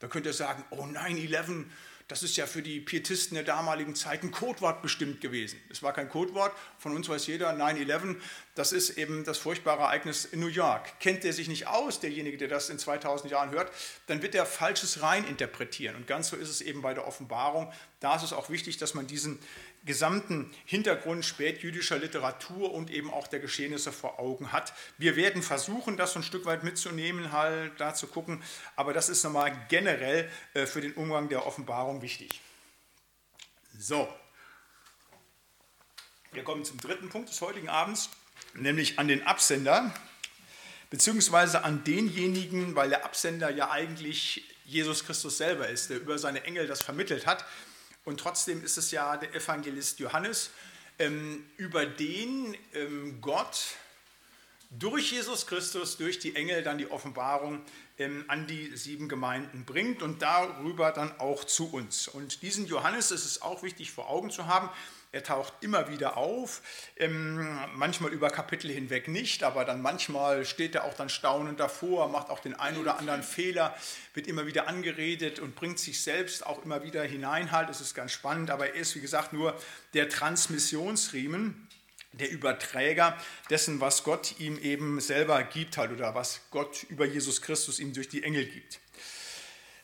[SPEAKER 1] dann könnt ihr sagen, oh 9-11, das ist ja für die Pietisten der damaligen Zeit ein Codewort bestimmt gewesen. Es war kein Codewort, von uns weiß jeder, 9-11, das ist eben das furchtbare Ereignis in New York. Kennt der sich nicht aus, derjenige, der das in 2000 Jahren hört, dann wird er Falsches reininterpretieren. Und ganz so ist es eben bei der Offenbarung. Da ist es auch wichtig, dass man diesen gesamten Hintergrund spätjüdischer Literatur und eben auch der Geschehnisse vor Augen hat. Wir werden versuchen, das so ein Stück weit mitzunehmen, halt da zu gucken, aber das ist nochmal generell äh, für den Umgang der Offenbarung wichtig. So, wir kommen zum dritten Punkt des heutigen Abends, nämlich an den Absender, beziehungsweise an denjenigen, weil der Absender ja eigentlich Jesus Christus selber ist, der über seine Engel das vermittelt hat. Und trotzdem ist es ja der Evangelist Johannes, ähm, über den ähm, Gott durch Jesus Christus, durch die Engel dann die Offenbarung ähm, an die sieben Gemeinden bringt und darüber dann auch zu uns. Und diesen Johannes ist es auch wichtig vor Augen zu haben. Er taucht immer wieder auf, ähm, manchmal über Kapitel hinweg nicht, aber dann manchmal steht er auch dann staunend davor, macht auch den einen oder anderen Fehler, wird immer wieder angeredet und bringt sich selbst auch immer wieder hinein halt. Das ist ganz spannend, aber er ist, wie gesagt, nur der Transmissionsriemen der Überträger dessen, was Gott ihm eben selber gibt halt oder was Gott über Jesus Christus ihm durch die Engel gibt.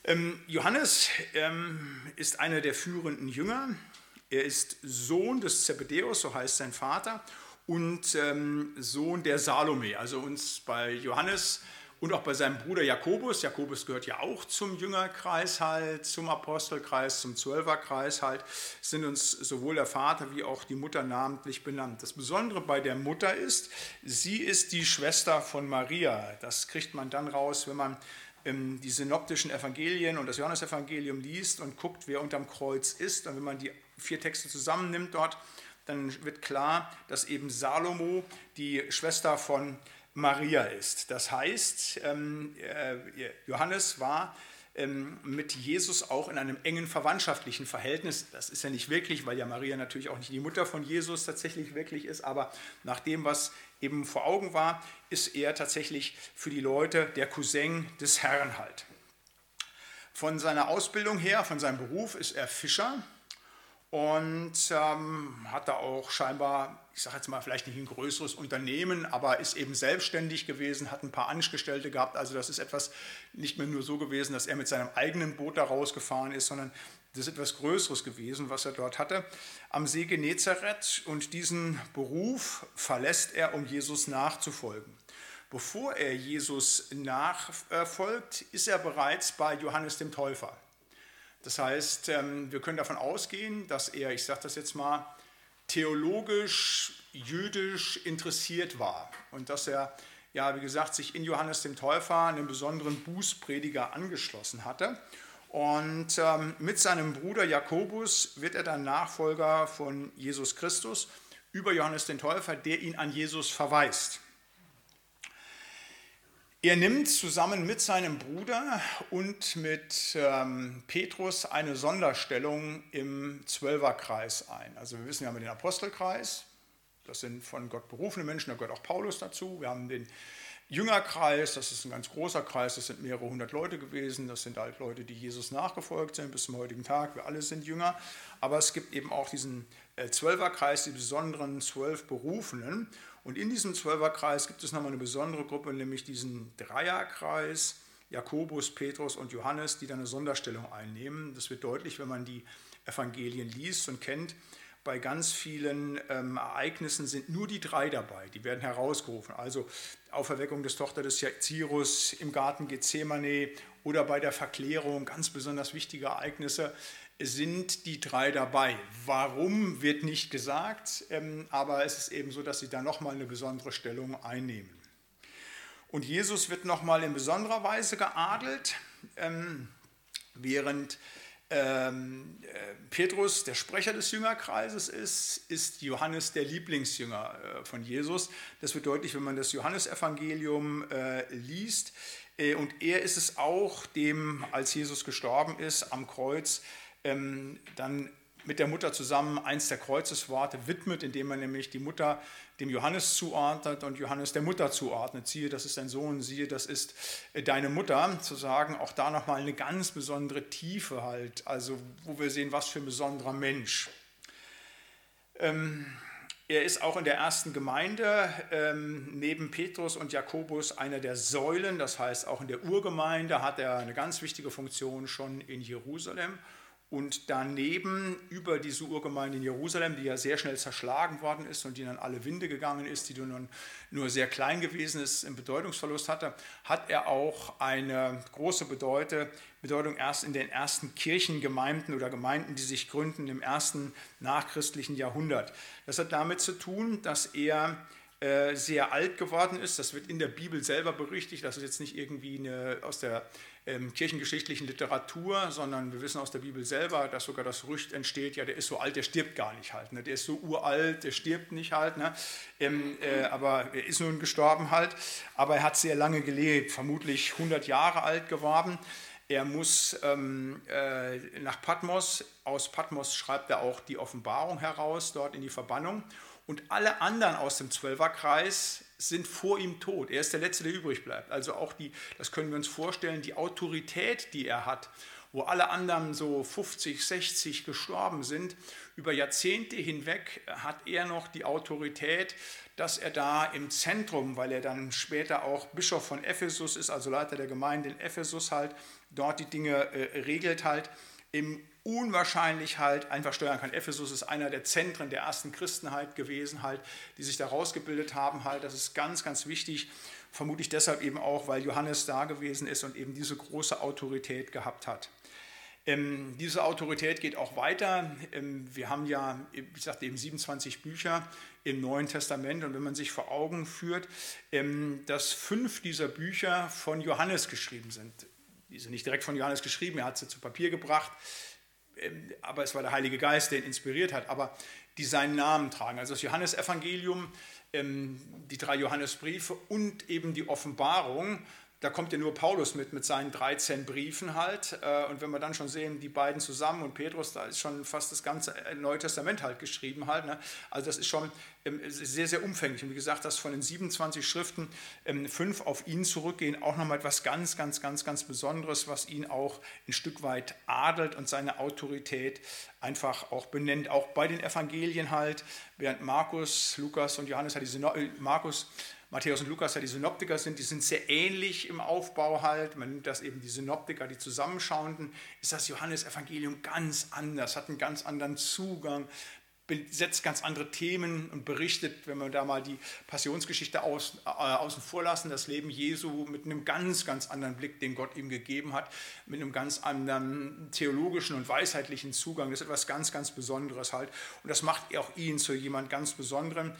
[SPEAKER 1] Ähm, Johannes ähm, ist einer der führenden Jünger. Er ist Sohn des Zebedeus, so heißt sein Vater, und ähm, Sohn der Salome. Also uns bei Johannes und auch bei seinem Bruder Jakobus. Jakobus gehört ja auch zum Jüngerkreis halt, zum Apostelkreis, zum Zwölferkreis halt, sind uns sowohl der Vater wie auch die Mutter namentlich benannt. Das Besondere bei der Mutter ist, sie ist die Schwester von Maria. Das kriegt man dann raus, wenn man ähm, die synoptischen Evangelien und das Johannesevangelium liest und guckt, wer unterm Kreuz ist. Und wenn man die vier Texte zusammennimmt dort, dann wird klar, dass eben Salomo die Schwester von Maria ist. Das heißt, ähm, äh, Johannes war ähm, mit Jesus auch in einem engen verwandtschaftlichen Verhältnis. Das ist ja nicht wirklich, weil ja Maria natürlich auch nicht die Mutter von Jesus tatsächlich wirklich ist, aber nach dem, was eben vor Augen war, ist er tatsächlich für die Leute der Cousin des Herrn halt. Von seiner Ausbildung her, von seinem Beruf ist er Fischer und ähm, hat da auch scheinbar, ich sage jetzt mal, vielleicht nicht ein größeres Unternehmen, aber ist eben selbstständig gewesen, hat ein paar Angestellte gehabt. Also das ist etwas nicht mehr nur so gewesen, dass er mit seinem eigenen Boot da rausgefahren ist, sondern das ist etwas Größeres gewesen, was er dort hatte, am See Genezareth. Und diesen Beruf verlässt er, um Jesus nachzufolgen. Bevor er Jesus nachfolgt, ist er bereits bei Johannes dem Täufer. Das heißt, ähm, wir können davon ausgehen, dass er, ich sage das jetzt mal, theologisch, jüdisch interessiert war und dass er, ja, wie gesagt, sich in Johannes dem Täufer einen besonderen Bußprediger angeschlossen hatte. Und ähm, mit seinem Bruder Jakobus wird er dann Nachfolger von Jesus Christus über Johannes den Täufer, der ihn an Jesus verweist. Er nimmt zusammen mit seinem Bruder und mit ähm, Petrus eine Sonderstellung im Zwölferkreis ein. Also wir wissen, wir haben den Apostelkreis, das sind von Gott berufene Menschen, da gehört auch Paulus dazu. Wir haben den Jüngerkreis, das ist ein ganz großer Kreis, das sind mehrere hundert Leute gewesen, das sind halt Leute, die Jesus nachgefolgt sind bis zum heutigen Tag, wir alle sind Jünger. Aber es gibt eben auch diesen äh, Zwölferkreis, die besonderen zwölf Berufenen. Und in diesem Zwölferkreis gibt es nochmal eine besondere Gruppe, nämlich diesen Dreierkreis, Jakobus, Petrus und Johannes, die dann eine Sonderstellung einnehmen. Das wird deutlich, wenn man die Evangelien liest und kennt. Bei ganz vielen ähm, Ereignissen sind nur die drei dabei, die werden herausgerufen. Also Auferweckung des Tochter des Jairus im Garten Gethsemane oder bei der Verklärung, ganz besonders wichtige Ereignisse sind die drei dabei. Warum wird nicht gesagt, ähm, aber es ist eben so, dass sie da nochmal eine besondere Stellung einnehmen. Und Jesus wird nochmal in besonderer Weise geadelt, ähm, während ähm, äh, Petrus der Sprecher des Jüngerkreises ist, ist Johannes der Lieblingsjünger äh, von Jesus. Das wird deutlich, wenn man das Johannesevangelium äh, liest. Und er ist es auch, dem, als Jesus gestorben ist am Kreuz, ähm, dann mit der Mutter zusammen eins der Kreuzesworte widmet, indem man nämlich die Mutter dem Johannes zuordnet und Johannes der Mutter zuordnet. Siehe, das ist dein Sohn, siehe, das ist äh, deine Mutter. Zu sagen, auch da nochmal eine ganz besondere Tiefe halt, also wo wir sehen, was für ein besonderer Mensch. Ähm, er ist auch in der ersten Gemeinde ähm, neben Petrus und Jakobus einer der Säulen, das heißt auch in der Urgemeinde hat er eine ganz wichtige Funktion schon in Jerusalem und daneben über diese Urgemeinde in Jerusalem, die ja sehr schnell zerschlagen worden ist und die dann alle Winde gegangen ist, die nun nur sehr klein gewesen ist, im Bedeutungsverlust hatte, hat er auch eine große Bedeutung, Bedeutung erst in den ersten Kirchengemeinden oder Gemeinden, die sich gründen im ersten nachchristlichen Jahrhundert. Das hat damit zu tun, dass er äh, sehr alt geworden ist. Das wird in der Bibel selber berichtigt. Das ist jetzt nicht irgendwie eine, aus der ähm, kirchengeschichtlichen Literatur, sondern wir wissen aus der Bibel selber, dass sogar das Gerücht entsteht, ja, der ist so alt, der stirbt gar nicht halt. Ne? Der ist so uralt, der stirbt nicht halt. Ne? Ähm, äh, aber er ist nun gestorben halt. Aber er hat sehr lange gelebt, vermutlich 100 Jahre alt geworden. Er muss ähm, äh, nach Patmos, aus Patmos schreibt er auch die Offenbarung heraus, dort in die Verbannung. Und alle anderen aus dem Zwölferkreis sind vor ihm tot. Er ist der Letzte, der übrig bleibt. Also auch die, das können wir uns vorstellen, die Autorität, die er hat, wo alle anderen so 50, 60 gestorben sind, über Jahrzehnte hinweg hat er noch die Autorität, dass er da im Zentrum, weil er dann später auch Bischof von Ephesus ist, also Leiter der Gemeinde in Ephesus halt, dort die Dinge äh, regelt halt, im unwahrscheinlich halt einfach steuern kann. Ephesus ist einer der Zentren der ersten Christenheit gewesen, halt, die sich da rausgebildet haben. Halt. Das ist ganz, ganz wichtig, vermutlich deshalb eben auch, weil Johannes da gewesen ist und eben diese große Autorität gehabt hat. Ähm, diese Autorität geht auch weiter. Ähm, wir haben ja, ich sagte eben 27 Bücher im Neuen Testament und wenn man sich vor Augen führt, ähm, dass fünf dieser Bücher von Johannes geschrieben sind. Die sind nicht direkt von Johannes geschrieben, er hat sie zu Papier gebracht. Ähm, aber es war der Heilige Geist, der ihn inspiriert hat, aber die seinen Namen tragen. Also das Johannesevangelium, ähm, die drei Johannesbriefe und eben die Offenbarung da kommt ja nur Paulus mit, mit seinen 13 Briefen halt. Äh, und wenn wir dann schon sehen, die beiden zusammen und Petrus, da ist schon fast das ganze Neue Testament halt geschrieben halt. Ne? Also das ist schon ähm, sehr, sehr umfänglich. Und wie gesagt, dass von den 27 Schriften ähm, fünf auf ihn zurückgehen, auch nochmal etwas ganz, ganz, ganz, ganz Besonderes, was ihn auch ein Stück weit adelt und seine Autorität einfach auch benennt. Auch bei den Evangelien halt, während Markus, Lukas und Johannes äh, Markus Matthäus und Lukas ja die Synoptiker sind, die sind sehr ähnlich im Aufbau halt. Man nimmt das eben die Synoptiker, die Zusammenschauenden, ist das Johannesevangelium ganz anders, hat einen ganz anderen Zugang, setzt ganz andere Themen und berichtet, wenn wir da mal die Passionsgeschichte aus, äh, außen vor lassen, das Leben Jesu mit einem ganz, ganz anderen Blick, den Gott ihm gegeben hat, mit einem ganz anderen theologischen und weisheitlichen Zugang. Das ist etwas ganz, ganz Besonderes halt. Und das macht auch ihn zu jemand ganz Besonderem,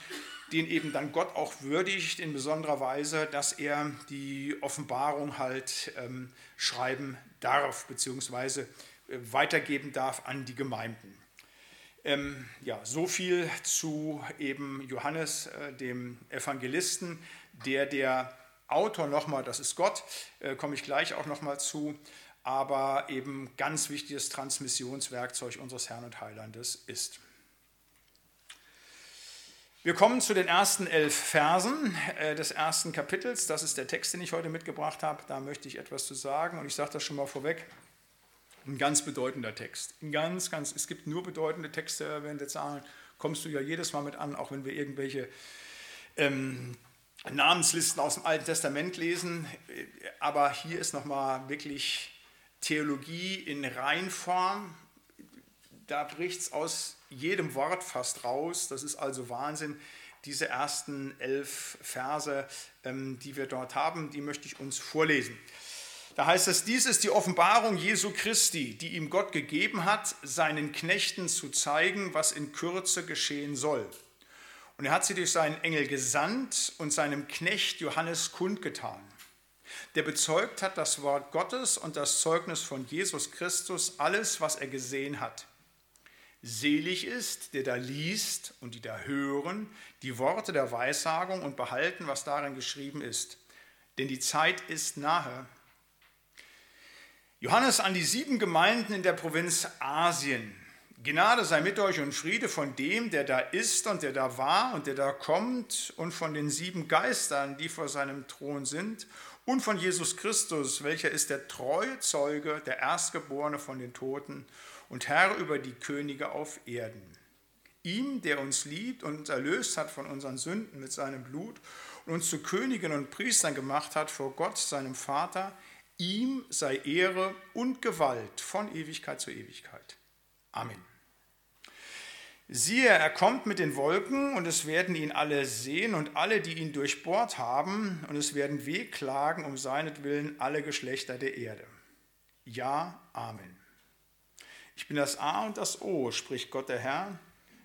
[SPEAKER 1] den eben dann Gott auch würdigt in besonderer Weise, dass er die Offenbarung halt ähm, schreiben darf, beziehungsweise äh, weitergeben darf an die Gemeinden. Ähm, ja, so viel zu eben Johannes, äh, dem Evangelisten, der der Autor nochmal, das ist Gott, äh, komme ich gleich auch nochmal zu, aber eben ganz wichtiges Transmissionswerkzeug unseres Herrn und Heilandes ist. Wir kommen zu den ersten elf Versen äh, des ersten Kapitels. Das ist der Text, den ich heute mitgebracht habe. Da möchte ich etwas zu sagen und ich sage das schon mal vorweg. Ein ganz bedeutender Text. Ein ganz, ganz, es gibt nur bedeutende Texte, wir jetzt sagen, kommst du ja jedes Mal mit an, auch wenn wir irgendwelche ähm, Namenslisten aus dem Alten Testament lesen. Aber hier ist nochmal wirklich Theologie in Reinform. Da bricht es aus jedem Wort fast raus. Das ist also Wahnsinn. Diese ersten elf Verse, ähm, die wir dort haben, die möchte ich uns vorlesen. Da heißt es, dies ist die Offenbarung Jesu Christi, die ihm Gott gegeben hat, seinen Knechten zu zeigen, was in Kürze geschehen soll. Und er hat sie durch seinen Engel gesandt und seinem Knecht Johannes kundgetan, der bezeugt hat das Wort Gottes und das Zeugnis von Jesus Christus, alles, was er gesehen hat. Selig ist, der da liest und die da hören, die Worte der Weissagung und behalten, was darin geschrieben ist. Denn die Zeit ist nahe. Johannes an die sieben Gemeinden in der Provinz Asien. Gnade sei mit euch und Friede von dem, der da ist und der da war und der da kommt und von den sieben Geistern, die vor seinem Thron sind und von Jesus Christus, welcher ist der treue Zeuge, der Erstgeborene von den Toten und Herr über die Könige auf Erden. Ihm, der uns liebt und uns erlöst hat von unseren Sünden mit seinem Blut und uns zu Königen und Priestern gemacht hat vor Gott, seinem Vater, Ihm sei Ehre und Gewalt von Ewigkeit zu Ewigkeit. Amen. Siehe, er kommt mit den Wolken und es werden ihn alle sehen und alle, die ihn durchbohrt haben, und es werden wehklagen um seinetwillen alle Geschlechter der Erde. Ja, Amen. Ich bin das A und das O, spricht Gott der Herr,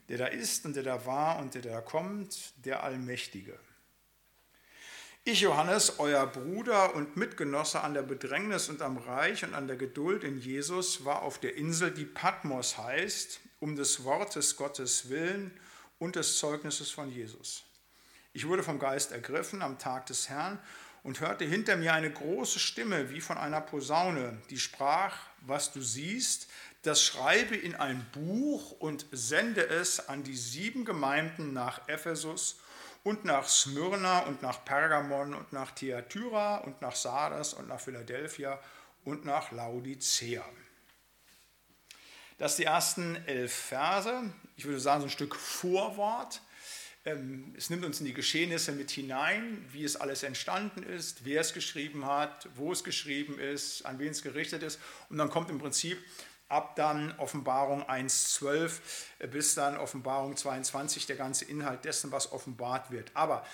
[SPEAKER 1] der da ist und der da war und der da kommt, der Allmächtige. Ich, Johannes, euer Bruder und Mitgenosse an der Bedrängnis und am Reich und an der Geduld in Jesus, war auf der Insel, die Patmos heißt, um des Wortes Gottes willen und des Zeugnisses von Jesus. Ich wurde vom Geist ergriffen am Tag des Herrn und hörte hinter mir eine große Stimme wie von einer Posaune, die sprach, was du siehst, das schreibe in ein Buch und sende es an die sieben Gemeinden nach Ephesus und nach Smyrna und nach Pergamon und nach Thyatira und nach Sardes und nach Philadelphia und nach Laodicea. Das sind die ersten elf Verse. Ich würde sagen, so ein Stück Vorwort. Ähm, es nimmt uns in die Geschehnisse mit hinein, wie es alles entstanden ist, wer es geschrieben hat, wo es geschrieben ist, an wen es gerichtet ist. Und dann kommt im Prinzip ab dann Offenbarung 1.12 bis dann Offenbarung 22 der ganze Inhalt dessen, was offenbart wird. Aber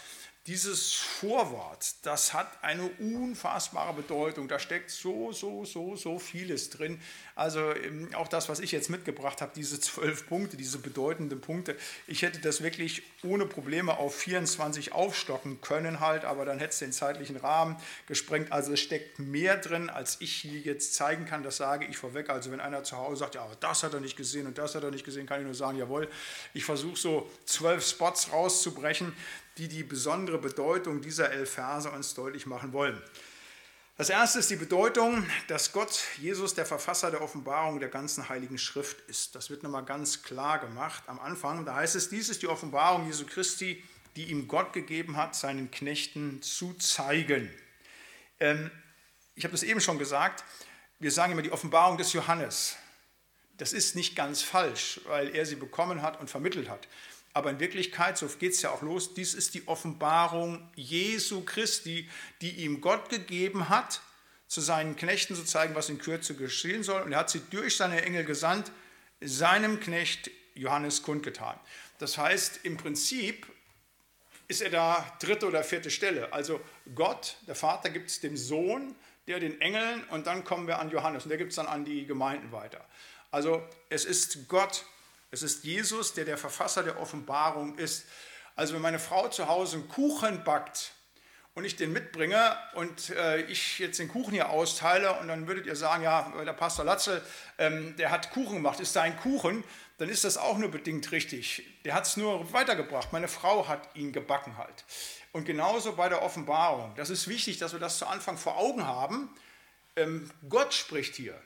[SPEAKER 1] dieses Vorwort, das hat eine unfassbare Bedeutung. Da steckt so, so, so, so vieles drin. Also ähm, auch das, was ich jetzt mitgebracht habe, diese zwölf Punkte, diese bedeutenden Punkte. Ich hätte das wirklich ohne Probleme auf 24 aufstocken können halt, aber dann hätte es den zeitlichen Rahmen gesprengt. Also es steckt mehr drin, als ich hier jetzt zeigen kann. Das sage ich vorweg. Also wenn einer zu Hause sagt, ja, das hat er nicht gesehen und das hat er nicht gesehen, kann ich nur sagen, jawohl, ich versuche so zwölf Spots rauszubrechen, die die besondere Bedeutung dieser elf Verse uns deutlich machen wollen. Das erste ist die Bedeutung, dass Gott, Jesus, der Verfasser der Offenbarung der ganzen Heiligen Schrift ist. Das wird nochmal ganz klar gemacht am Anfang. Da heißt es, dies ist die Offenbarung Jesu Christi, die ihm Gott gegeben hat, seinen Knechten zu zeigen. Ähm, ich habe das eben schon gesagt, wir sagen immer die Offenbarung des Johannes. Das ist nicht ganz falsch, weil er sie bekommen hat und vermittelt hat. Aber in Wirklichkeit, so geht es ja auch los, dies ist die Offenbarung Jesu Christi, die ihm Gott gegeben hat, zu seinen Knechten zu zeigen, was in Kürze geschehen soll. Und er hat sie durch seine Engel gesandt, seinem Knecht Johannes kundgetan. Das heißt, im Prinzip ist er da dritte oder vierte Stelle. Also Gott, der Vater, gibt es dem Sohn, der den Engeln und dann kommen wir an Johannes und der gibt es dann an die Gemeinden weiter. Also es ist Gott, es ist Jesus, der der Verfasser der Offenbarung ist. Also wenn meine Frau zu Hause einen Kuchen backt und ich den mitbringe und äh, ich jetzt den Kuchen hier austeile und dann würdet ihr sagen, ja, der Pastor Latzel, ähm, der hat Kuchen gemacht, ist da Kuchen, dann ist das auch nur bedingt richtig. Der hat es nur weitergebracht. Meine Frau hat ihn gebacken halt. Und genauso bei der Offenbarung. Das ist wichtig, dass wir das zu Anfang vor Augen haben. Ähm, Gott spricht hier.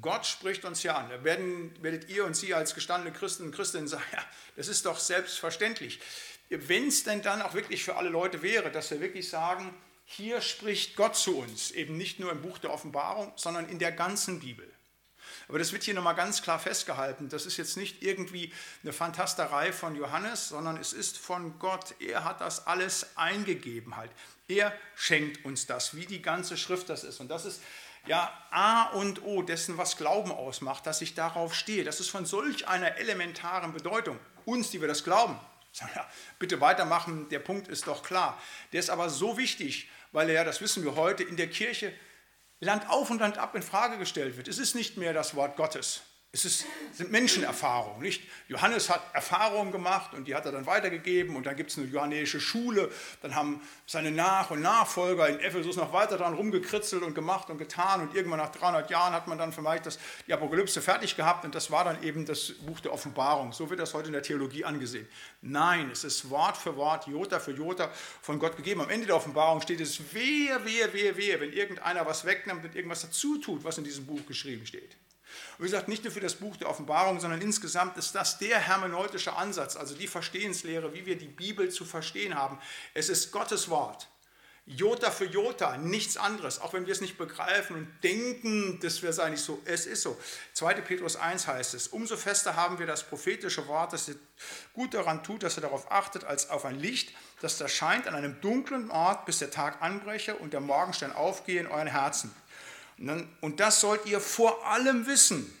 [SPEAKER 1] Gott spricht uns ja an. Da werden, werdet ihr und Sie als gestandene Christen und Christinnen sagen, <laughs> ja, das ist doch selbstverständlich. Wenn es denn dann auch wirklich für alle Leute wäre, dass wir wirklich sagen, hier spricht Gott zu uns, eben nicht nur im Buch der Offenbarung, sondern in der ganzen Bibel. Aber das wird hier nochmal ganz klar festgehalten. Das ist jetzt nicht irgendwie eine Fantasterei von Johannes, sondern es ist von Gott. Er hat das alles eingegeben halt. Er schenkt uns das, wie die ganze Schrift das ist. Und das ist ja A und O dessen, was Glauben ausmacht, dass ich darauf stehe. Das ist von solch einer elementaren Bedeutung. Uns, die wir das glauben, sagen ja, bitte weitermachen, der Punkt ist doch klar. Der ist aber so wichtig, weil er, das wissen wir heute, in der Kirche Land auf und Land ab in Frage gestellt wird. Es ist nicht mehr das Wort Gottes. Es ist, sind Menschenerfahrungen, nicht? Johannes hat Erfahrungen gemacht und die hat er dann weitergegeben und dann gibt es eine johannäische Schule. Dann haben seine Nach- und Nachfolger in Ephesus noch weiter daran rumgekritzelt und gemacht und getan und irgendwann nach 300 Jahren hat man dann vielleicht das, die Apokalypse fertig gehabt und das war dann eben das Buch der Offenbarung. So wird das heute in der Theologie angesehen. Nein, es ist Wort für Wort, Jota für Jota von Gott gegeben. Am Ende der Offenbarung steht es, wehe, wehe, wehe, wehe, wenn irgendeiner was wegnimmt und irgendwas dazu tut, was in diesem Buch geschrieben steht. Wie gesagt, nicht nur für das Buch der Offenbarung, sondern insgesamt ist das der hermeneutische Ansatz, also die Verstehenslehre, wie wir die Bibel zu verstehen haben. Es ist Gottes Wort. Jota für Jota, nichts anderes, auch wenn wir es nicht begreifen und denken, das wäre eigentlich so, es ist so. 2. Petrus 1 heißt es, umso fester haben wir das prophetische Wort, das gut daran tut, dass ihr darauf achtet, als auf ein Licht, das da scheint an einem dunklen Ort, bis der Tag anbreche und der Morgenstern aufgehe in euren Herzen. Und das sollt ihr vor allem wissen.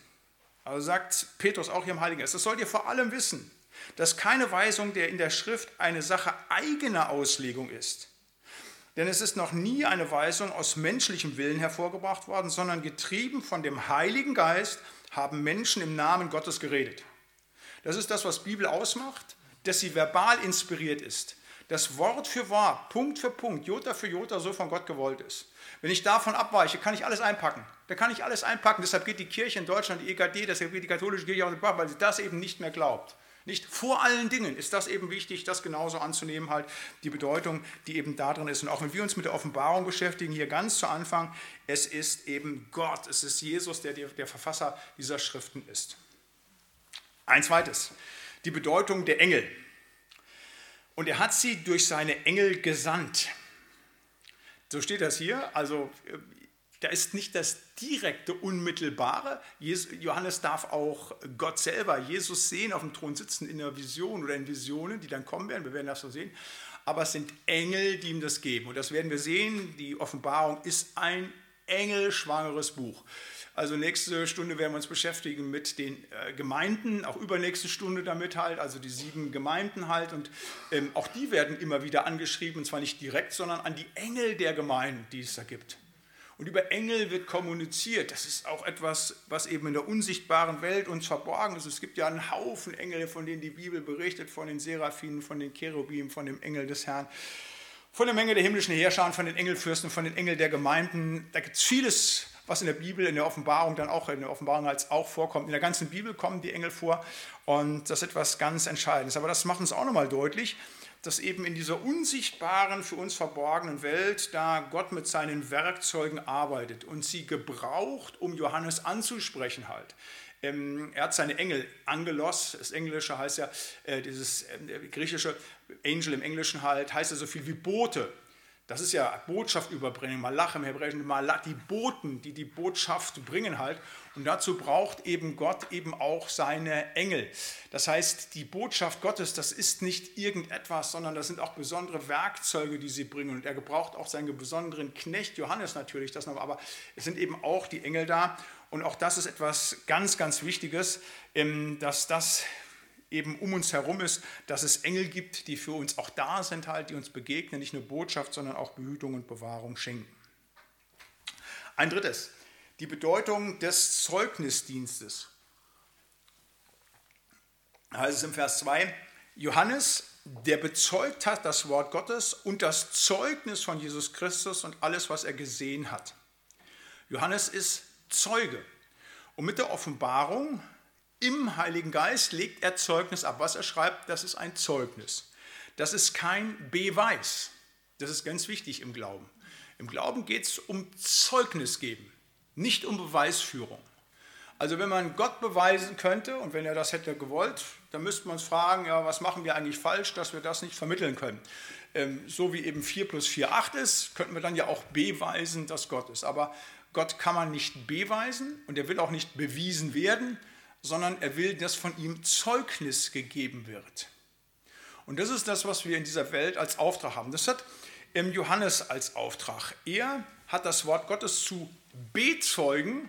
[SPEAKER 1] Also sagt Petrus auch hier im Heiligen Geist, das sollt ihr vor allem wissen, dass keine Weisung der in der Schrift eine Sache eigener Auslegung ist. Denn es ist noch nie eine Weisung aus menschlichem Willen hervorgebracht worden, sondern getrieben von dem Heiligen Geist haben Menschen im Namen Gottes geredet. Das ist das, was Bibel ausmacht, dass sie verbal inspiriert ist, dass Wort für Wort, Punkt für Punkt, Jota für Jota so von Gott gewollt ist. Wenn ich davon abweiche, kann ich alles einpacken. Da kann ich alles einpacken. Deshalb geht die Kirche in Deutschland, die EKD, deshalb geht die katholische Kirche auch Bach, weil sie das eben nicht mehr glaubt. Nicht vor allen Dingen ist das eben wichtig, das genauso anzunehmen, halt die Bedeutung, die eben da drin ist. Und auch wenn wir uns mit der Offenbarung beschäftigen, hier ganz zu Anfang, es ist eben Gott, es ist Jesus, der der Verfasser dieser Schriften ist. Ein zweites, die Bedeutung der Engel. Und er hat sie durch seine Engel gesandt. So steht das hier. Also äh, da ist nicht das direkte, unmittelbare. Johannes darf auch Gott selber, Jesus sehen, auf dem Thron sitzen in einer Vision oder in Visionen, die dann kommen werden. Wir werden das so sehen. Aber es sind Engel, die ihm das geben. Und das werden wir sehen. Die Offenbarung ist ein engelschwangeres Buch. Also nächste Stunde werden wir uns beschäftigen mit den äh, Gemeinden, auch übernächste Stunde damit halt, also die sieben Gemeinden halt. Und ähm, auch die werden immer wieder angeschrieben, und zwar nicht direkt, sondern an die Engel der Gemeinden, die es da gibt. Und über Engel wird kommuniziert. Das ist auch etwas, was eben in der unsichtbaren Welt uns verborgen ist. Es gibt ja einen Haufen Engel, von denen die Bibel berichtet, von den Seraphinen, von den Cherubim, von dem Engel des Herrn, von der Menge der himmlischen Herrscher, von den Engelfürsten, von den Engeln der Gemeinden. Da gibt es vieles, was in der Bibel, in der Offenbarung dann auch, in der Offenbarung als auch vorkommt. In der ganzen Bibel kommen die Engel vor und das ist etwas ganz Entscheidendes. Aber das macht uns auch nochmal deutlich, dass eben in dieser unsichtbaren, für uns verborgenen Welt, da Gott mit seinen Werkzeugen arbeitet und sie gebraucht, um Johannes anzusprechen halt. Ähm, er hat seine Engel, Angelos, das Englische heißt ja, äh, dieses äh, griechische Angel im Englischen halt, heißt ja so viel wie Bote. Das ist ja Botschaft überbringen, Malach im Hebräischen, Malach, die Boten, die die Botschaft bringen halt. Und dazu braucht eben Gott eben auch seine Engel. Das heißt, die Botschaft Gottes, das ist nicht irgendetwas, sondern das sind auch besondere Werkzeuge, die sie bringen. Und er gebraucht auch seinen besonderen Knecht Johannes natürlich, das noch, aber es sind eben auch die Engel da. Und auch das ist etwas ganz, ganz Wichtiges, ähm, dass das eben um uns herum ist, dass es Engel gibt, die für uns auch da sind, halt, die uns begegnen, nicht nur Botschaft, sondern auch Behütung und Bewahrung schenken. Ein drittes, die Bedeutung des Zeugnisdienstes. Da heißt es im Vers 2, Johannes, der bezeugt hat das Wort Gottes und das Zeugnis von Jesus Christus und alles, was er gesehen hat. Johannes ist Zeuge. Und mit der Offenbarung im Heiligen Geist legt er Zeugnis ab. Was er schreibt, das ist ein Zeugnis. Das ist kein Beweis. Das ist ganz wichtig im Glauben. Im Glauben geht es um Zeugnis geben, nicht um Beweisführung. Also wenn man Gott beweisen könnte und wenn er das hätte gewollt, dann müsste man uns fragen, ja, was machen wir eigentlich falsch, dass wir das nicht vermitteln können. Ähm, so wie eben 4 plus 4 8 ist, könnten wir dann ja auch beweisen, dass Gott ist. Aber Gott kann man nicht beweisen und er will auch nicht bewiesen werden, sondern er will, dass von ihm Zeugnis gegeben wird. Und das ist das, was wir in dieser Welt als Auftrag haben. Das hat Johannes als Auftrag. Er hat das Wort Gottes zu bezeugen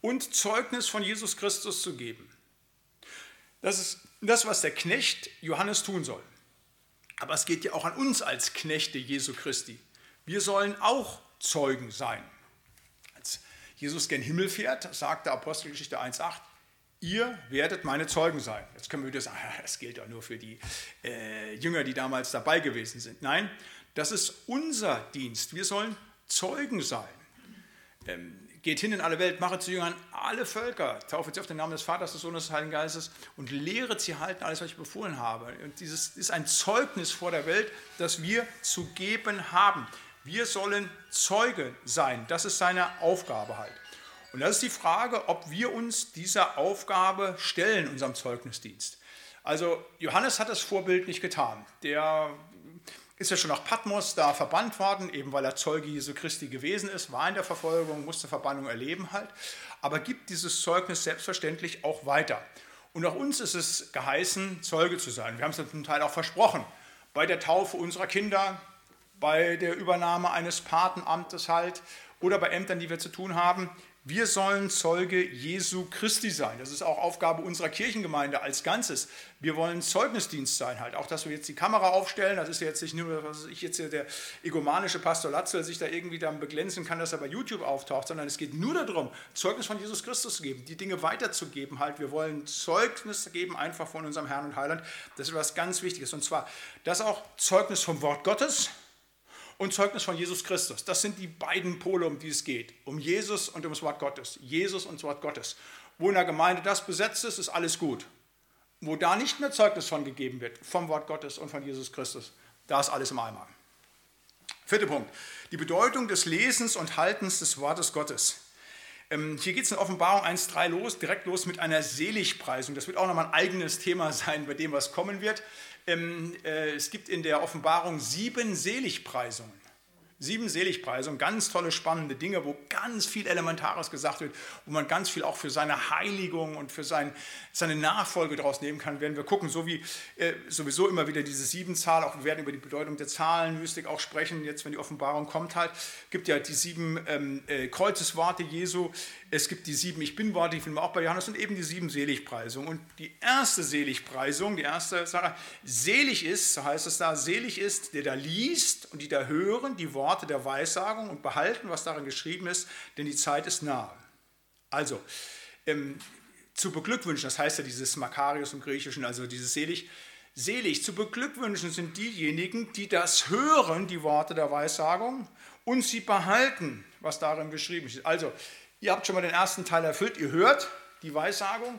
[SPEAKER 1] und Zeugnis von Jesus Christus zu geben. Das ist das, was der Knecht Johannes tun soll. Aber es geht ja auch an uns als Knechte Jesu Christi. Wir sollen auch Zeugen sein. Als Jesus gen Himmel fährt, sagte Apostelgeschichte 1,8, ihr werdet meine Zeugen sein. Jetzt können wir wieder sagen, <laughs> das gilt doch nur für die äh, Jünger, die damals dabei gewesen sind. Nein, das ist unser Dienst. Wir sollen Zeugen sein. Ähm, geht hin in alle Welt, mache zu Jüngern alle Völker, taufe sie auf den Namen des Vaters, des Sohnes, des Heiligen Geistes und lehre sie halten alles, was ich befohlen habe. Und dieses ist ein Zeugnis vor der Welt, das wir zu geben haben. Wir sollen Zeuge sein. Das ist seine Aufgabe halt. Und das ist die Frage, ob wir uns dieser Aufgabe stellen unserem Zeugnisdienst. Also Johannes hat das vorbildlich getan. Der ist ja schon nach Patmos da verbannt worden, eben weil er Zeuge Jesu Christi gewesen ist, war in der Verfolgung, musste Verbannung erleben halt, aber gibt dieses Zeugnis selbstverständlich auch weiter. Und auch uns ist es geheißen, Zeuge zu sein. Wir haben es zum Teil auch versprochen. Bei der Taufe unserer Kinder, bei der Übernahme eines Patenamtes halt oder bei Ämtern, die wir zu tun haben. Wir sollen Zeuge Jesu Christi sein. Das ist auch Aufgabe unserer Kirchengemeinde als Ganzes. Wir wollen Zeugnisdienst sein halt. Auch, dass wir jetzt die Kamera aufstellen, das ist jetzt nicht nur, was ich jetzt hier, der egomanische Pastor Latzel sich da irgendwie dann beglänzen kann, dass er bei YouTube auftaucht, sondern es geht nur darum, Zeugnis von Jesus Christus zu geben, die Dinge weiterzugeben halt. Wir wollen Zeugnis geben einfach von unserem Herrn und Heiland. Das ist etwas ganz Wichtiges. Und zwar, das auch Zeugnis vom Wort Gottes, und Zeugnis von Jesus Christus. Das sind die beiden Pole, um die es geht. Um Jesus und um das Wort Gottes. Jesus und das Wort Gottes. Wo in der Gemeinde das besetzt ist, ist alles gut. Wo da nicht mehr Zeugnis von gegeben wird, vom Wort Gottes und von Jesus Christus, da ist alles im Eimer. Vierter Punkt. Die Bedeutung des Lesens und Haltens des Wortes Gottes. Ähm, hier geht es in Offenbarung 1.3 los, direkt los mit einer Seligpreisung. Das wird auch nochmal ein eigenes Thema <laughs> sein bei dem, was kommen wird. Ähm, äh, es gibt in der Offenbarung sieben Seligpreisungen. Sieben Seligpreisungen, ganz tolle, spannende Dinge, wo ganz viel Elementares gesagt wird, wo man ganz viel auch für seine Heiligung und für sein, seine Nachfolge daraus nehmen kann, werden wir gucken, so wie äh, sowieso immer wieder diese sieben Zahlen, auch wir werden über die Bedeutung der Zahlenmystik auch sprechen, jetzt wenn die Offenbarung kommt halt, gibt ja die sieben ähm, äh, Kreuzesworte Jesu, es gibt die sieben Ich Bin-Worte, die finden wir auch bei Johannes und eben die sieben Seligpreisungen. Und die erste Seligpreisung, die erste Sache, selig ist, so heißt es da, selig ist, der da liest und die da hören, die Worte Worte der Weissagung und behalten, was darin geschrieben ist, denn die Zeit ist nahe. Also, ähm, zu beglückwünschen, das heißt ja dieses Makarius im Griechischen, also dieses selig, selig, zu beglückwünschen sind diejenigen, die das hören, die Worte der Weissagung, und sie behalten, was darin geschrieben ist. Also, ihr habt schon mal den ersten Teil erfüllt, ihr hört die Weissagung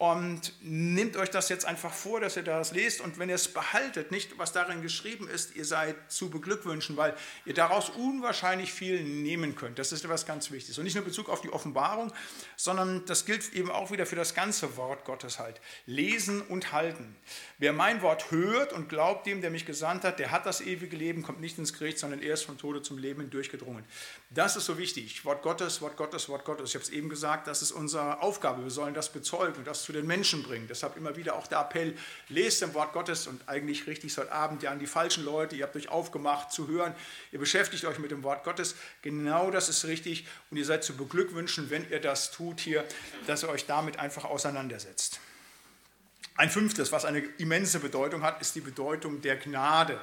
[SPEAKER 1] Und nehmt euch das jetzt einfach vor, dass ihr das lest. Und wenn ihr es behaltet, nicht was darin geschrieben ist, ihr seid zu beglückwünschen, weil ihr daraus unwahrscheinlich viel nehmen könnt. Das ist etwas ganz Wichtiges. Und nicht nur in Bezug auf die Offenbarung, sondern das gilt eben auch wieder für das ganze Wort Gottes halt. Lesen und halten. Wer mein Wort hört und glaubt dem, der mich gesandt hat, der hat das ewige Leben, kommt nicht ins Gericht, sondern er ist vom Tode zum Leben durchgedrungen. Das ist so wichtig. Wort Gottes, Wort Gottes, Wort Gottes. Ich habe es eben gesagt, das ist unsere Aufgabe. Wir sollen das bezeugen und das zu den Menschen bringen. Deshalb immer wieder auch der Appell, lest im Wort Gottes und eigentlich richtig heute Abend ja an die falschen Leute, ihr habt euch aufgemacht zu hören, ihr beschäftigt euch mit dem Wort Gottes. Genau das ist richtig und ihr seid zu beglückwünschen, wenn ihr das tut hier, dass ihr euch damit einfach auseinandersetzt. Ein fünftes, was eine immense Bedeutung hat, ist die Bedeutung der Gnade.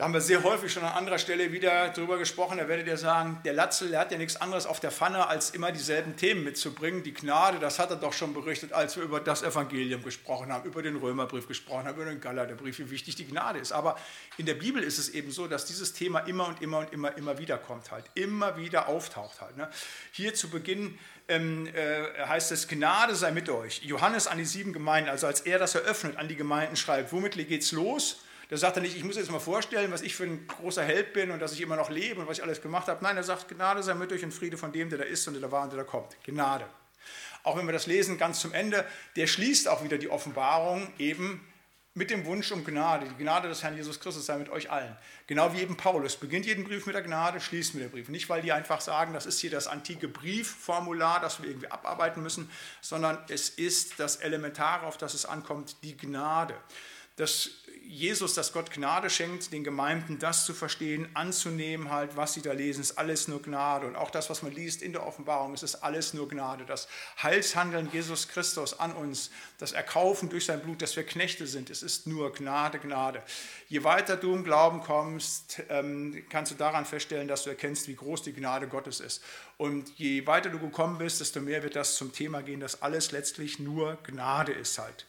[SPEAKER 1] Da haben wir sehr häufig schon an anderer Stelle wieder drüber gesprochen. Da werdet ihr sagen, der Latzel, der hat ja nichts anderes auf der Pfanne, als immer dieselben Themen mitzubringen. Die Gnade, das hat er doch schon berichtet, als wir über das Evangelium gesprochen haben, über den Römerbrief gesprochen haben, über den Galaterbrief, wie wichtig die Gnade ist. Aber in der Bibel ist es eben so, dass dieses Thema immer und immer und immer, immer wieder kommt halt, immer wieder auftaucht halt. Ne? Hier zu Beginn ähm, äh, heißt es, Gnade sei mit euch. Johannes an die sieben Gemeinden, also als er das eröffnet, an die Gemeinden schreibt, womit geht es los? Der sagt er nicht, ich muss jetzt mal vorstellen, was ich für ein großer Held bin und dass ich immer noch lebe und was ich alles gemacht habe. Nein, er sagt, Gnade sei mit euch und Friede von dem, der da ist und der da war und der da kommt. Gnade. Auch wenn wir das lesen ganz zum Ende, der schließt auch wieder die Offenbarung eben mit dem Wunsch um Gnade. Die Gnade des Herrn Jesus Christus sei mit euch allen. Genau wie eben Paulus. Beginnt jeden Brief mit der Gnade, schließt mit dem Brief. Nicht, weil die einfach sagen, das ist hier das antike Briefformular, das wir irgendwie abarbeiten müssen, sondern es ist das Elementare, auf das es ankommt, die Gnade. Das Jesus, dass Gott Gnade schenkt, den Gemeinden das zu verstehen, anzunehmen, halt, was sie da lesen, ist alles nur Gnade. Und auch das, was man liest in der Offenbarung, ist es alles nur Gnade. Das Heilshandeln Jesus Christus an uns, das Erkaufen durch sein Blut, dass wir Knechte sind, es ist nur Gnade, Gnade. Je weiter du im Glauben kommst, ähm, kannst du daran feststellen, dass du erkennst, wie groß die Gnade Gottes ist. Und je weiter du gekommen bist, desto mehr wird das zum Thema gehen, dass alles letztlich nur Gnade ist halt.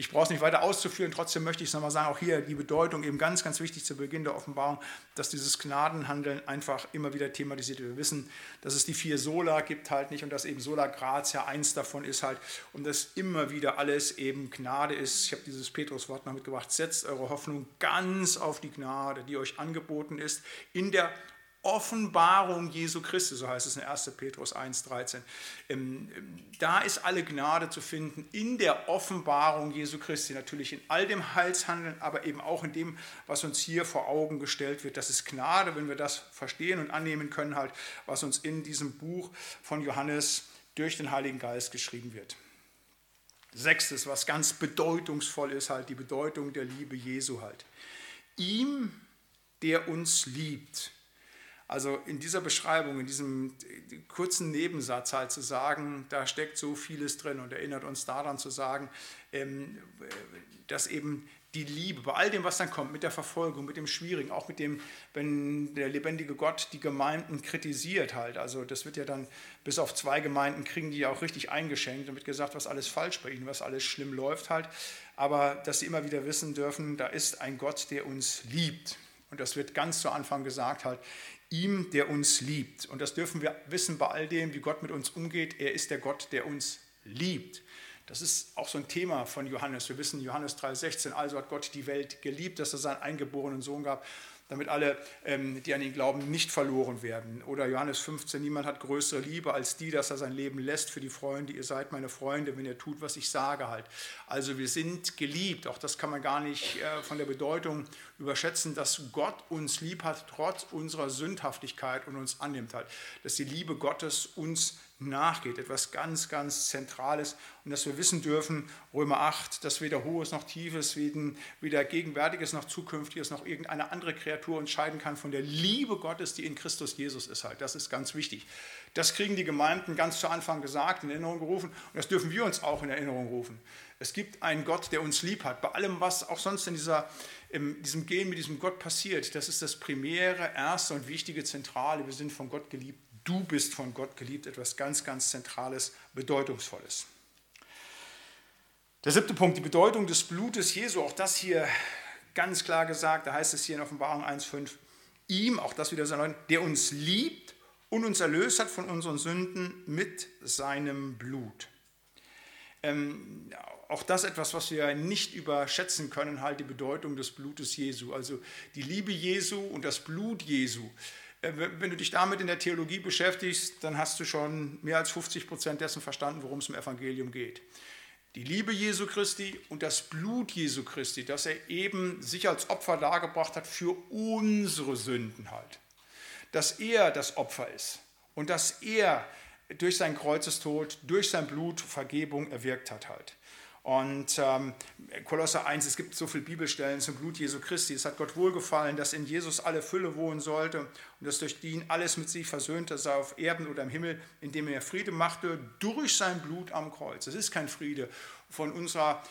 [SPEAKER 1] Ich brauche es nicht weiter auszuführen, trotzdem möchte ich es nochmal sagen, auch hier die Bedeutung eben ganz, ganz wichtig zu Beginn der Offenbarung, dass dieses Gnadenhandeln einfach immer wieder thematisiert wird. Wir wissen, dass es die vier Sola gibt halt nicht und dass eben Sola Grazia eins davon ist halt und dass immer wieder alles eben Gnade ist. Ich habe dieses Petruswort noch mitgebracht, setzt eure Hoffnung ganz auf die Gnade, die euch angeboten ist, in der Offenbarung Jesu Christi, so heißt es in 1. Petrus 1,13. Ähm, da ist alle Gnade zu finden in der Offenbarung Jesu Christi, natürlich in all dem Heilshandeln, aber eben auch in dem, was uns hier vor Augen gestellt wird. Das ist Gnade, wenn wir das verstehen und annehmen können, halt, was uns in diesem Buch von Johannes durch den Heiligen Geist geschrieben wird. Sechstes, was ganz bedeutungsvoll ist, halt die Bedeutung der Liebe Jesu halt. Ihm, der uns liebt also in dieser Beschreibung, in diesem kurzen Nebensatz halt zu sagen, da steckt so vieles drin und erinnert uns daran zu sagen, ähm, dass eben die Liebe, bei all dem, was dann kommt, mit der Verfolgung, mit dem Schwierigen, auch mit dem, wenn der lebendige Gott die Gemeinden kritisiert halt. Also das wird ja dann bis auf zwei Gemeinden kriegen die ja auch richtig eingeschenkt und wird gesagt, was alles falsch bei ihnen, was alles schlimm läuft halt. Aber dass sie immer wieder wissen dürfen, da ist ein Gott, der uns liebt. Und das wird ganz zu Anfang gesagt halt, ihm, der uns liebt. Und das dürfen wir wissen bei all dem, wie Gott mit uns umgeht. Er ist der Gott, der uns liebt. Das ist auch so ein Thema von Johannes. Wir wissen, Johannes 3,16, also hat Gott die Welt geliebt, dass er seinen eingeborenen Sohn gab, damit alle, ähm, die an ihn glauben, nicht verloren werden. Oder Johannes 15, niemand hat größere Liebe als die, dass er sein Leben lässt für die Freunde. Ihr seid meine Freunde, wenn ihr tut, was ich sage halt. Also wir sind geliebt. Auch das kann man gar nicht äh, von der Bedeutung überschätzen, dass Gott uns lieb hat, trotz unserer Sündhaftigkeit und uns annimmt halt. Dass die Liebe Gottes uns nachgeht, etwas ganz, ganz Zentrales und dass wir wissen dürfen, Römer 8, dass weder Hohes noch Tiefes, weder Gegenwärtiges noch Zukünftiges noch irgendeine andere Kreatur entscheiden kann von der Liebe Gottes, die in Christus Jesus ist halt. Das ist ganz wichtig. Das kriegen die Gemeinden ganz zu Anfang gesagt, in Erinnerung gerufen und das dürfen wir uns auch in Erinnerung rufen. Es gibt einen Gott, der uns lieb hat. Bei allem, was auch sonst in dieser, in diesem Gehen mit diesem Gott passiert, das ist das primäre, erste und wichtige, zentrale. Wir sind von Gott geliebt du bist von Gott geliebt, etwas ganz, ganz Zentrales, Bedeutungsvolles. Der siebte Punkt, die Bedeutung des Blutes Jesu, auch das hier ganz klar gesagt, da heißt es hier in Offenbarung 1,5, ihm, auch das wieder sein, der uns liebt und uns erlöst hat von unseren Sünden mit seinem Blut. Ähm, auch das etwas, was wir nicht überschätzen können, halt die Bedeutung des Blutes Jesu. Also die Liebe Jesu und das Blut Jesu. Äh, wenn du dich damit in der Theologie beschäftigst, dann hast du schon mehr als 50 Prozent dessen verstanden, worum es im Evangelium geht. Die Liebe Jesu Christi und das Blut Jesu Christi, das er eben sich als Opfer dargebracht hat für unsere Sünden halt. Dass er das Opfer ist und dass er durch seinen Kreuzestod, durch sein Blut Vergebung erwirkt hat halt. Und ähm, Kolosser 1, es gibt so viele Bibelstellen zum Blut Jesu Christi. Es hat Gott wohlgefallen, dass in Jesus alle Fülle wohnen sollte und dass durch ihn alles mit sich versöhnte sei auf Erden oder im Himmel, indem er Friede machte durch sein Blut am Kreuz. Es ist kein Friede von unserer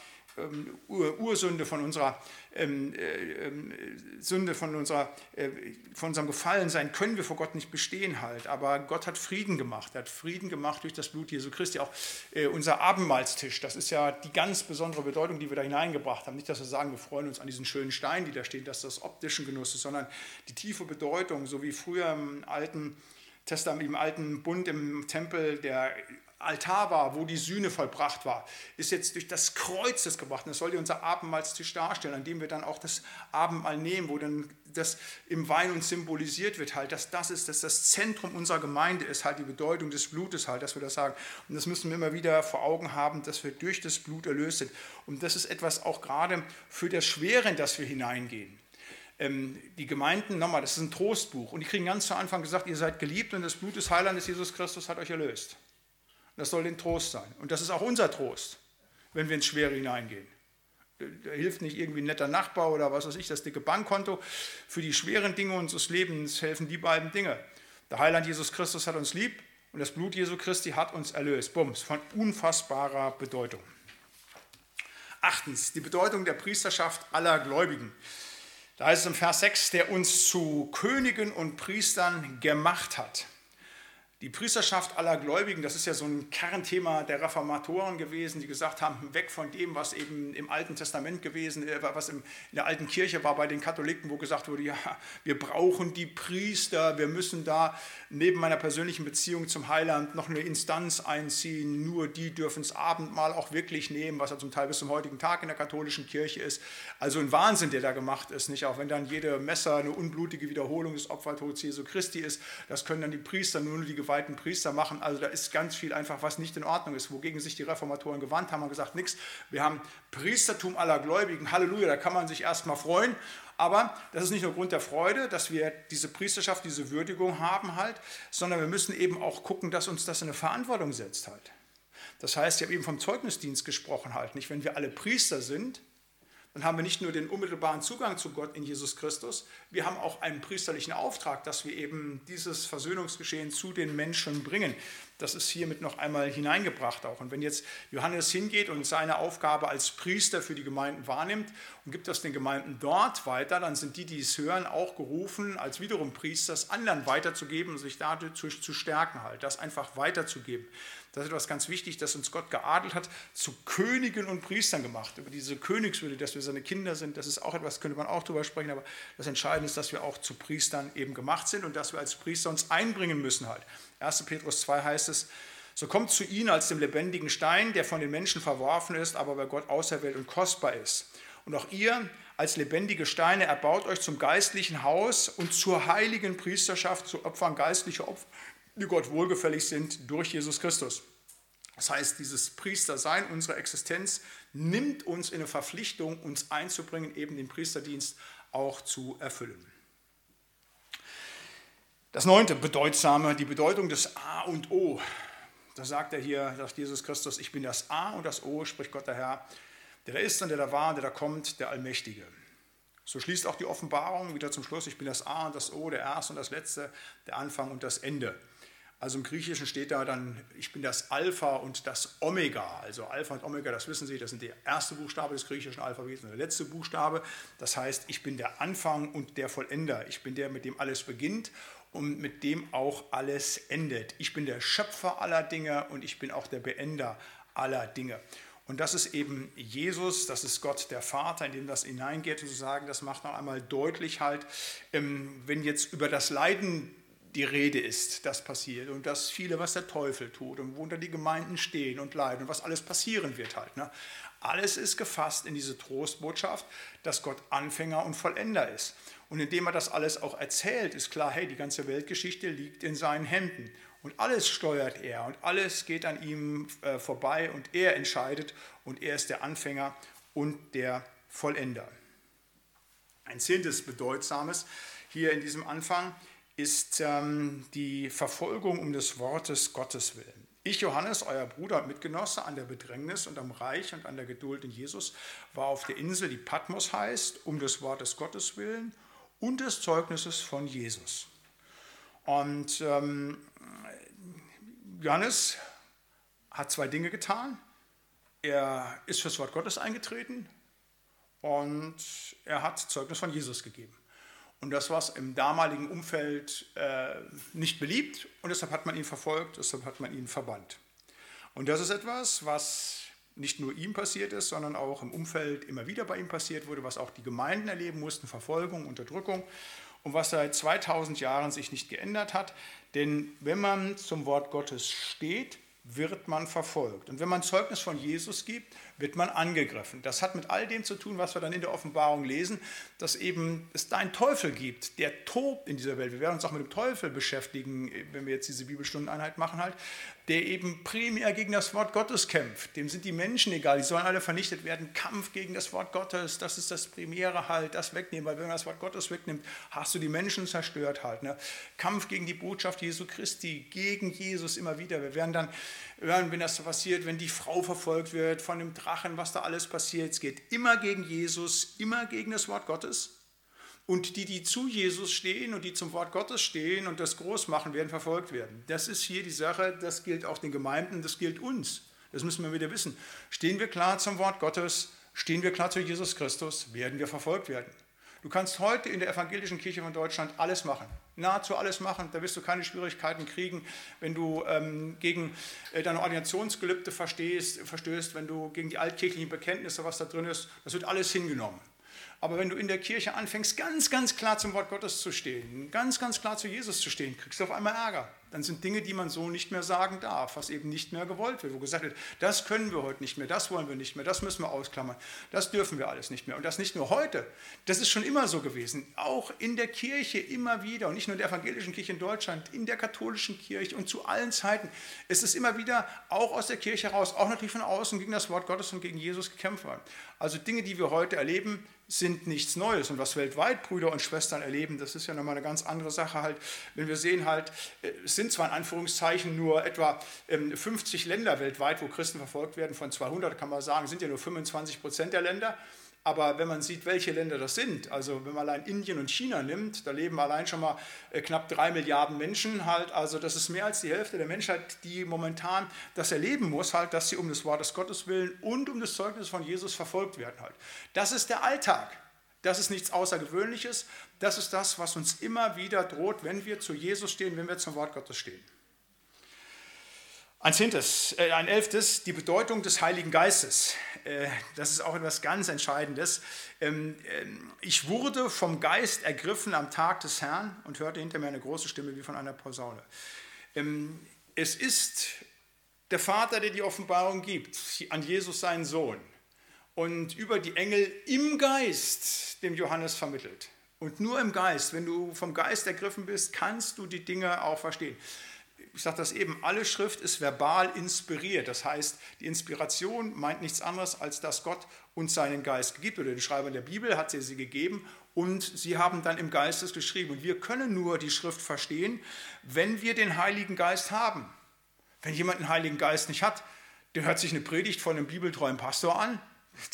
[SPEAKER 1] Ursünde, von unserer ähm, äh, ähm, Sünde, von, unserer, äh, von unserem Gefallensein können wir vor Gott nicht bestehen halt. Aber Gott hat Frieden gemacht. Er hat Frieden gemacht durch das Blut Jesu Christi. Auch äh, unser Abendmahlstisch, das ist ja die ganz besondere Bedeutung, die wir da hineingebracht haben. Nicht, dass wir sagen, wir freuen uns an diesen schönen Steinen, die da stehen, dass das optischen Genuss ist, sondern die tiefe Bedeutung, so wie früher im alten Testament, im alten Bund im Tempel der Altar war, wo die Sühne vollbracht war, ist jetzt durch das Kreuz das gebracht. Und das soll dir unser Abendmahlstisch darstellen, an dem wir dann auch das Abendmahl nehmen, wo dann das im Wein uns symbolisiert wird, halt, dass das ist, dass das Zentrum unserer Gemeinde ist, halt die Bedeutung des Blutes halt, dass wir das sagen. Und das müssen wir immer wieder vor Augen haben, dass wir durch das Blut erlöst sind. Und das ist etwas auch gerade für das Schwere, in das wir hineingehen ähm, die Gemeinden, nochmal, das ist ein Trostbuch. Und die kriegen ganz zu Anfang gesagt, ihr seid geliebt und das Blut des Heilandes Jesus Christus hat euch erlöst. Das soll den Trost sein. Und das ist auch unser Trost, wenn wir ins Schwere hineingehen. Da hilft nicht irgendwie ein netter Nachbar oder was weiß ich, das dicke Bankkonto. Für die schweren Dinge unseres Lebens helfen die beiden Dinge. Der Heiland Jesus Christus hat uns lieb und das Blut Jesu Christi hat uns erlöst. Bums, von unfassbarer Bedeutung. Achtens, die Bedeutung der Priesterschaft aller Gläubigen. Da heißt es im Vers 6, der uns zu Königen und Priestern gemacht hat. Die Priesterschaft aller Gläubigen, das ist ja so ein Kernthema der Reformatoren gewesen, die gesagt haben, weg von dem, was eben im Alten Testament gewesen, äh, was in der alten Kirche war bei den Katholiken, wo gesagt wurde, ja, wir brauchen die Priester, wir müssen da neben meiner persönlichen Beziehung zum Heiland noch eine Instanz einziehen, nur die dürfen das Abendmahl auch wirklich nehmen, was ja zum Teil bis zum heutigen Tag in der katholischen Kirche ist. Also ein Wahnsinn, der da gemacht ist, nicht? Auch wenn dann jede Messer eine unblutige Wiederholung des Opfertods Jesu Christi ist, das können dann die Priester nur die geweihten Priester machen. Also da ist ganz viel einfach, was nicht in Ordnung ist, wogegen sich die Reformatoren gewandt haben und gesagt, nichts, wir haben Priestertum aller Gläubigen, Halleluja, da kann man sich erstmal freuen. Aber das ist nicht nur Grund der Freude, dass wir diese Priesterschaft, diese Würdigung haben halt, sondern wir müssen eben auch gucken, dass uns das in eine Verantwortung setzt halt. Das heißt, ich habe eben vom Zeugnisdienst gesprochen halt, nicht? Wenn wir alle Priester sind, dann haben wir nicht nur den unmittelbaren Zugang zu Gott in Jesus Christus, wir haben auch einen priesterlichen Auftrag, dass wir eben dieses Versöhnungsgeschehen zu den Menschen bringen. Das ist hiermit noch einmal hineingebracht auch. Und wenn jetzt Johannes hingeht und seine Aufgabe als Priester für die Gemeinden wahrnimmt und gibt das den Gemeinden dort weiter, dann sind die, die es hören, auch gerufen, als wiederum Priester es anderen weiterzugeben und sich dadurch zu stärken halt, das einfach weiterzugeben. Das ist etwas ganz wichtig, dass uns Gott geadelt hat, zu Königen und Priestern gemacht. Über diese Königswürde, dass wir seine Kinder sind, das ist auch etwas, könnte man auch drüber sprechen, aber das Entscheidende ist, dass wir auch zu Priestern eben gemacht sind und dass wir als Priester uns einbringen müssen halt. 1. Petrus 2 heißt es, so kommt zu ihnen als dem lebendigen Stein, der von den Menschen verworfen ist, aber bei Gott auserwählt und kostbar ist. Und auch ihr als lebendige Steine erbaut euch zum geistlichen Haus und zur heiligen Priesterschaft zu Opfern geistliche Opfer die Gott wohlgefällig sind durch Jesus Christus. Das heißt, dieses Priestersein, unsere Existenz, nimmt uns in eine Verpflichtung, uns einzubringen, eben den Priesterdienst auch zu erfüllen. Das neunte Bedeutsame, die Bedeutung des A und O. Da sagt er hier, sagt Jesus Christus, ich bin das A und das O, spricht Gott der Herr, der da ist und der da war der da kommt, der Allmächtige. So schließt auch die Offenbarung wieder zum Schluss, ich bin das A und das O, der Erste und das Letzte, der Anfang und das Ende. Also im Griechischen steht da dann, ich bin das Alpha und das Omega. Also Alpha und Omega, das wissen Sie, das sind der erste Buchstabe des griechischen Alphabets und der letzte Buchstabe. Das heißt, ich bin der Anfang und der Vollender. Ich bin der, mit dem alles beginnt und mit dem auch alles endet. Ich bin der Schöpfer aller Dinge und ich bin auch der Beender aller Dinge. Und das ist eben Jesus, das ist Gott der Vater, in dem das hineingeht, und zu sagen, das macht noch einmal deutlich halt, ähm, wenn jetzt über das Leiden die Rede ist, das passiert und das viele, was der Teufel tut und wo unter die Gemeinden stehen und leiden und was alles passieren wird halt. Ne? Alles ist gefasst in diese Trostbotschaft, dass Gott Anfänger und Vollender ist. Und indem er das alles auch erzählt, ist klar, hey, die ganze Weltgeschichte liegt in seinen Händen. Und alles steuert er und alles geht an ihm äh, vorbei und er entscheidet und er ist der Anfänger und der Vollender. Ein zehntes Bedeutsames hier in diesem Anfang ist ähm, die Verfolgung um des Wortes Gottes willen. Ich, Johannes, euer Bruder und Mitgenosse an der Bedrängnis und am Reich und an der Geduld in Jesus, war auf der Insel, die Patmos heißt, um des Wortes Gottes willen und des Zeugnisses von Jesus. Und ähm, Johannes hat zwei Dinge getan. Er ist fürs Wort Gottes eingetreten und er hat Zeugnis von Jesus gegeben. Und das war im damaligen Umfeld äh, nicht beliebt und deshalb hat man ihn verfolgt, deshalb hat man ihn verbannt. Und das ist etwas, was nicht nur ihm passiert ist, sondern auch im Umfeld immer wieder bei ihm passiert wurde, was auch die Gemeinden erleben mussten, Verfolgung, Unterdrückung und was seit 2000 Jahren sich nicht geändert hat. Denn wenn man zum Wort Gottes steht, wird man verfolgt. Und wenn man Zeugnis von Jesus gibt, wird man angegriffen. Das hat mit all dem zu tun, was wir dann in der Offenbarung lesen, dass eben es da einen Teufel gibt, der tobt in dieser Welt. Wir werden uns auch mit dem Teufel beschäftigen, wenn wir jetzt diese Bibelstundeneinheit machen halt, der eben primär gegen das Wort Gottes kämpft. Dem sind die Menschen egal, die sollen alle vernichtet werden. Kampf gegen das Wort Gottes, das ist das Primäre halt, das wegnehmen, weil wenn man das Wort Gottes wegnimmt, hast du die Menschen zerstört halt. Ne? Kampf gegen die Botschaft Jesu Christi, gegen Jesus immer wieder. Wir werden dann hören, wenn das passiert, wenn die Frau verfolgt wird von dem Drachen, was da alles passiert. Es geht immer gegen Jesus, immer gegen das Wort Gottes. Und die, die zu Jesus stehen und die zum Wort Gottes stehen und das groß machen, werden verfolgt werden. Das ist hier die Sache, das gilt auch den Gemeinden, das gilt uns. Das müssen wir wieder wissen. Stehen wir klar zum Wort Gottes, stehen wir klar zu Jesus Christus, werden wir verfolgt werden. Du kannst heute in der evangelischen Kirche von Deutschland alles machen, nahezu alles machen. Da wirst du keine Schwierigkeiten kriegen, wenn du ähm, gegen äh, deine Ordinationsgelübde verstehst, verstößt, wenn du gegen die altkirchlichen Bekenntnisse, was da drin ist. Das wird alles hingenommen. Aber wenn du in der Kirche anfängst, ganz, ganz klar zum Wort Gottes zu stehen, ganz, ganz klar zu Jesus zu stehen, kriegst du auf einmal Ärger. Dann sind Dinge, die man so nicht mehr sagen darf, was eben nicht mehr gewollt wird, wo gesagt wird, das können wir heute nicht mehr, das wollen wir nicht mehr, das müssen wir ausklammern, das dürfen wir alles nicht mehr. Und das nicht nur heute, das ist schon immer so gewesen, auch in der Kirche immer wieder und nicht nur in der evangelischen Kirche in Deutschland, in der katholischen Kirche und zu allen Zeiten ist es immer wieder auch aus der Kirche heraus, auch natürlich von außen gegen das Wort Gottes und gegen Jesus gekämpft worden. Also Dinge, die wir heute erleben, sind nichts Neues. Und was weltweit Brüder und Schwestern erleben, das ist ja nochmal eine ganz andere Sache halt. Wenn wir sehen halt, äh, es sind zwar in Anführungszeichen nur etwa 50 ähm, Länder weltweit, wo Christen verfolgt werden, von 200 kann man sagen, sind ja nur 25 Prozent der Länder. Aber wenn man sieht, welche Länder das sind, also wenn man allein Indien und China nimmt, da leben allein schon mal äh, knapp drei Milliarden Menschen halt, also das ist mehr als die Hälfte der Menschheit, die momentan das erleben muss, halt, dass sie um des Wortes Gottes willen und um des Zeugnisses von Jesus verfolgt werden halt. Das ist der Alltag. Das ist nichts Außergewöhnliches. Das ist das, was uns immer wieder droht, wenn wir zu Jesus stehen, wenn wir zum Wort Gottes stehen. Ein zehntes, äh, ein elftes, die Bedeutung des Heiligen Geistes. Äh, das ist auch etwas ganz Entscheidendes. Ähm, äh, ich wurde vom Geist ergriffen am Tag des Herrn und hörte hinter mir eine große Stimme wie von einer Posaune. Ähm, es ist der Vater, der die Offenbarung gibt, an Jesus seinen Sohn und über die Engel im Geist dem Johannes vermittelt. Und nur im Geist, wenn du vom Geist ergriffen bist, kannst du die Dinge auch verstehen ich sage das eben, alle Schrift ist verbal inspiriert. Das heißt, die Inspiration meint nichts anderes, als dass Gott uns seinen Geist gibt. Oder den Schreiber der Bibel hat sie sie gegeben und sie haben dann im Geistes geschrieben. Und wir können nur die Schrift verstehen, wenn wir den Heiligen Geist haben. Wenn jemand einen Heiligen Geist nicht hat, der hört sich eine Predigt von einem bibeltreuen Pastor an,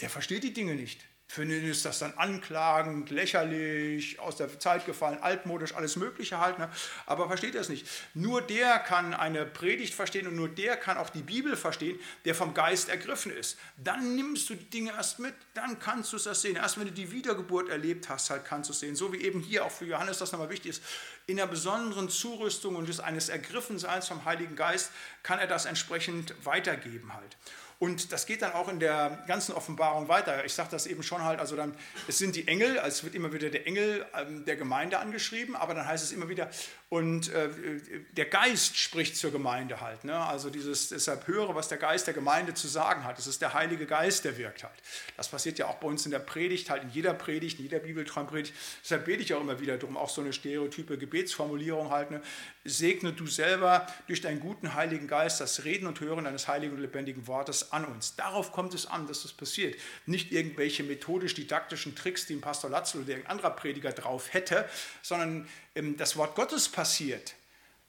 [SPEAKER 1] der versteht die Dinge nicht. Für ihn ist das dann anklagend, lächerlich, aus der Zeit gefallen, altmodisch, alles Mögliche halt. Ne? Aber versteht das nicht. Nur der kann eine Predigt verstehen und nur der kann auch die Bibel verstehen, der vom Geist ergriffen ist. Dann nimmst du die Dinge erst mit, dann kannst du es das sehen. Erst wenn du die Wiedergeburt erlebt hast, halt kannst du es sehen. So wie eben hier auch für Johannes das nochmal wichtig ist. In der besonderen Zurüstung und des eines Ergriffenseins vom Heiligen Geist kann er das entsprechend weitergeben halt. Und das geht dann auch in der ganzen Offenbarung weiter. Ich sage das eben schon halt, also dann, es sind die Engel, also es wird immer wieder der Engel ähm, der Gemeinde angeschrieben, aber dann heißt es immer wieder, und äh, der Geist spricht zur Gemeinde halt. Ne? Also dieses, deshalb höre, was der Geist der Gemeinde zu sagen hat. Es ist der Heilige Geist, der wirkt halt. Das passiert ja auch bei uns in der Predigt, halt in jeder Predigt, in jeder Bibeltraumpredigt. Deshalb bete ich auch immer wieder darum, auch so eine stereotype Gebetsformulierung halt. Ne? Segne du selber durch deinen guten Heiligen Geist das Reden und Hören deines heiligen und lebendigen Wortes an uns. Darauf kommt es an, dass das passiert. Nicht irgendwelche methodisch-didaktischen Tricks, die ein Pastor Latzel oder irgendein anderer Prediger drauf hätte, sondern ähm, das Wort Gottes passiert,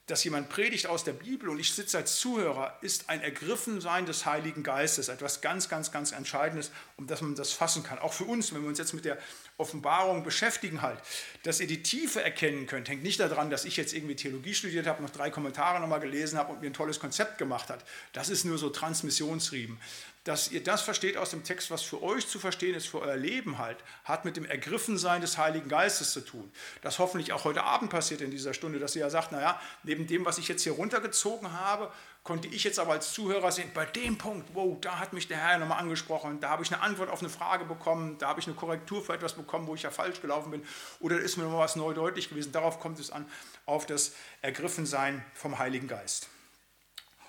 [SPEAKER 1] dass jemand predigt aus der Bibel und ich sitze als Zuhörer, ist ein Ergriffensein des Heiligen Geistes, etwas ganz, ganz, ganz Entscheidendes, um das man das fassen kann. Auch für uns, wenn wir uns jetzt mit der Offenbarung beschäftigen, halt, dass ihr die Tiefe erkennen könnt, hängt nicht daran, dass ich jetzt irgendwie Theologie studiert habe, noch drei Kommentare nochmal gelesen habe und mir ein tolles Konzept gemacht hat. Das ist nur so Transmissionsriemen dass ihr das versteht aus dem Text, was für euch zu verstehen ist, für euer Leben halt, hat mit dem Ergriffensein des Heiligen Geistes zu tun. Das hoffentlich auch heute Abend passiert in dieser Stunde, dass ihr ja sagt, naja, neben dem, was ich jetzt hier runtergezogen habe, konnte ich jetzt aber als Zuhörer sehen, bei dem Punkt, wow, da hat mich der Herr nochmal angesprochen, da habe ich eine Antwort auf eine Frage bekommen, da habe ich eine Korrektur für etwas bekommen, wo ich ja falsch gelaufen bin, oder ist mir nochmal was neu deutlich gewesen. Darauf kommt es an, auf das Ergriffensein vom Heiligen Geist.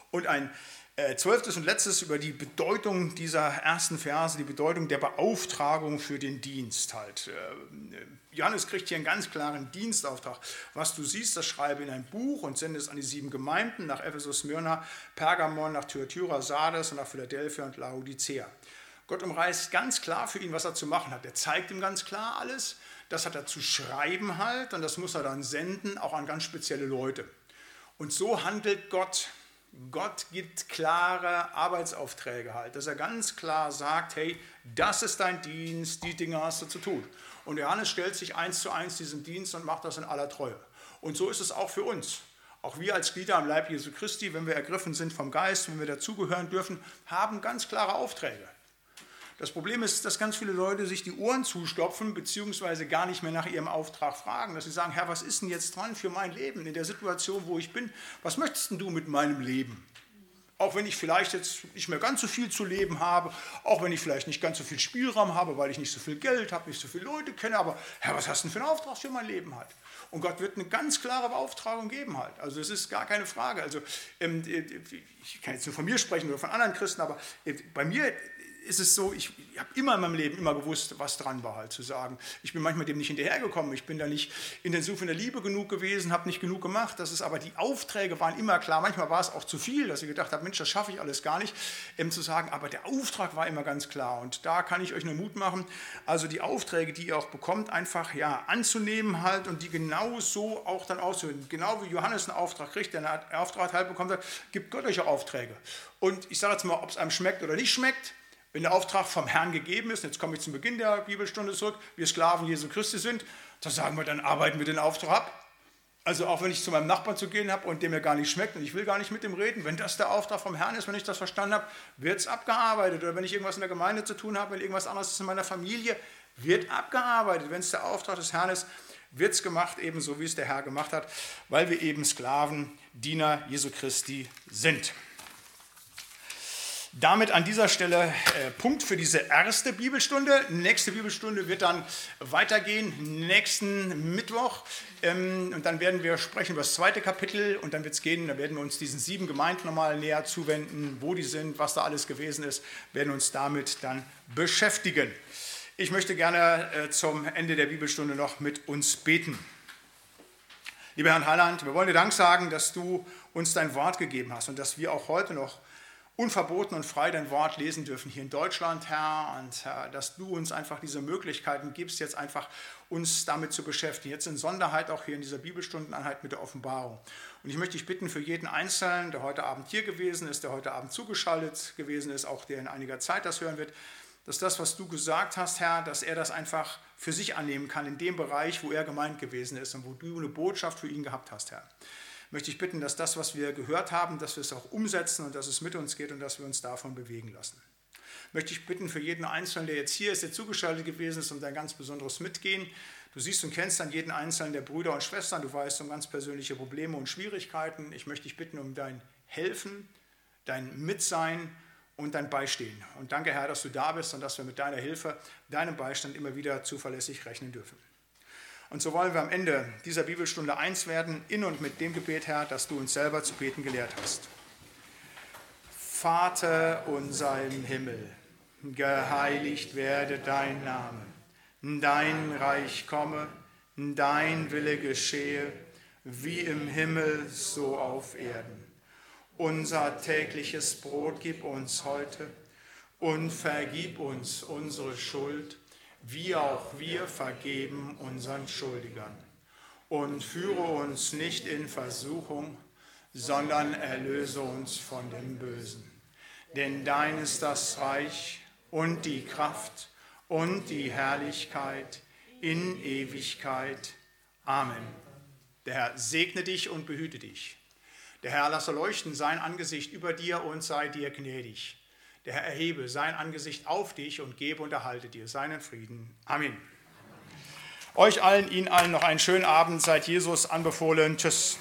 [SPEAKER 1] Und ein zwölftes und letztes über die Bedeutung dieser ersten Verse, die Bedeutung der Beauftragung für den Dienst halt. Äh, Johannes kriegt hier einen ganz klaren Dienstauftrag. Was du siehst, das schreibe in ein Buch und sende es an die sieben Gemeinden, nach Ephesus, Smyrna, Pergamon, nach Thyatira, Sardes und nach Philadelphia und Laodicea. Gott umreißt ganz klar für ihn, was er zu machen hat. Er zeigt ihm ganz klar alles. Das hat er zu schreiben halt und das muss er dann senden, auch an ganz spezielle Leute. Und so handelt Gott Gott gibt klare Arbeitsaufträge halt, dass er ganz klar sagt, hey, das ist dein Dienst, die Dinge hast du zu tun. Und Johannes stellt sich eins zu eins diesem Dienst und macht das in aller Treue. Und so ist es auch für uns. Auch wir als Glieder am Leib Jesu Christi, wenn wir ergriffen sind vom Geist, wenn wir dazugehören dürfen, haben ganz klare Aufträge. Das Problem ist, dass ganz viele Leute sich die Ohren zustopfen, beziehungsweise gar nicht mehr nach ihrem Auftrag fragen, dass sie sagen, Herr, was ist denn jetzt dran für mein Leben in der Situation, wo ich bin? Was möchtest du mit meinem Leben? Auch wenn ich vielleicht jetzt nicht mehr ganz so viel zu leben habe, auch wenn ich vielleicht nicht ganz so viel Spielraum habe, weil ich nicht so viel Geld habe, nicht so viele Leute kenne, aber Herr, was hast du denn für einen Auftrag für mein Leben halt? Und Gott wird eine ganz klare Beauftragung geben halt. Also es ist gar keine Frage. Also ähm, ich kann jetzt nur von mir sprechen oder von anderen Christen, aber äh, bei mir ist es so, ich, ich habe immer in meinem Leben immer gewusst, was dran war, halt zu sagen. Ich bin manchmal dem nicht hinterhergekommen, ich bin da nicht intensiv in der Liebe genug gewesen, habe nicht genug gemacht. Das ist aber die Aufträge waren immer klar. Manchmal war es auch zu viel, dass ich gedacht habe, Mensch, das schaffe ich alles gar nicht, ähm, zu sagen. Aber der Auftrag war immer ganz klar und da kann ich euch nur Mut machen. Also die Aufträge, die ihr auch bekommt, einfach ja anzunehmen halt und die genau so auch dann auszuführen. Genau wie Johannes einen Auftrag kriegt, der einen Auftrag halt bekommt, gibt Gott euch Aufträge. Und ich sage jetzt mal, ob es einem schmeckt oder nicht schmeckt, wenn der Auftrag vom Herrn gegeben ist, jetzt komme ich zum Beginn der Bibelstunde zurück, wir Sklaven Jesu Christi sind, da sagen wir, dann arbeiten wir den Auftrag ab. Also auch wenn ich zu meinem Nachbarn zu gehen habe und dem mir gar nicht schmeckt und ich will gar nicht mit dem reden, wenn das der Auftrag vom Herrn ist, wenn ich das verstanden habe, wird es abgearbeitet. Oder wenn ich irgendwas in der Gemeinde zu tun habe, wenn irgendwas anderes ist in meiner Familie, wird abgearbeitet. Wenn es der Auftrag des Herrn ist, wird es gemacht, ebenso wie es der Herr gemacht hat, weil wir eben Sklaven, Diener Jesu Christi sind. Damit an dieser Stelle äh, Punkt für diese erste Bibelstunde. Nächste Bibelstunde wird dann weitergehen, nächsten Mittwoch. Ähm, und dann werden wir sprechen über das zweite Kapitel und dann wird es gehen, dann werden wir uns diesen sieben Gemeinden nochmal näher zuwenden, wo die sind, was da alles gewesen ist, werden uns damit dann beschäftigen. Ich möchte gerne äh, zum Ende der Bibelstunde noch mit uns beten. Lieber Herrn Heiland, wir wollen dir Dank sagen, dass du uns dein Wort gegeben hast und dass wir auch heute noch unverboten und frei dein Wort lesen dürfen hier in Deutschland, Herr, und Herr, dass du uns einfach diese Möglichkeiten gibst, jetzt einfach uns damit zu beschäftigen. Jetzt in Sonderheit auch hier in dieser Bibelstundeneinheit mit der Offenbarung. Und ich möchte dich bitten für jeden Einzelnen, der heute Abend hier gewesen ist, der heute Abend zugeschaltet gewesen ist, auch der in einiger Zeit das hören wird, dass das, was du gesagt hast, Herr, dass er das einfach für sich annehmen kann in dem Bereich, wo er gemeint gewesen ist und wo du eine Botschaft für ihn gehabt hast, Herr möchte ich bitten, dass das, was wir gehört haben, dass wir es auch umsetzen und dass es mit uns geht und dass wir uns davon bewegen lassen. Möchte ich bitten für jeden Einzelnen, der jetzt hier ist, der zugeschaltet gewesen ist, um dein ganz besonderes Mitgehen. Du siehst und kennst dann jeden Einzelnen der Brüder und Schwestern, du weißt um ganz persönliche Probleme und Schwierigkeiten. Ich möchte dich bitten um dein Helfen, dein Mitsein und dein Beistehen. Und danke, Herr, dass du da bist und dass wir mit deiner Hilfe, deinem Beistand immer wieder zuverlässig rechnen dürfen. Und so wollen wir am Ende dieser Bibelstunde eins werden, in und mit dem Gebet, Herr, das du uns selber zu beten gelehrt hast. Vater unser im Himmel, geheiligt werde dein Name, dein Reich komme, dein Wille geschehe, wie im Himmel so auf Erden. Unser tägliches Brot gib uns heute und vergib uns unsere Schuld, wie auch wir vergeben unseren Schuldigern. Und führe uns nicht in Versuchung, sondern erlöse uns von dem Bösen. Denn dein ist das Reich und die Kraft und die Herrlichkeit in Ewigkeit. Amen. Der Herr segne dich und behüte dich. Der Herr lasse leuchten sein Angesicht über dir und sei dir gnädig. Der Herr erhebe sein Angesicht auf dich und gebe und erhalte dir seinen Frieden. Amen. Euch allen, Ihnen allen noch einen schönen Abend. Seid Jesus anbefohlen. Tschüss.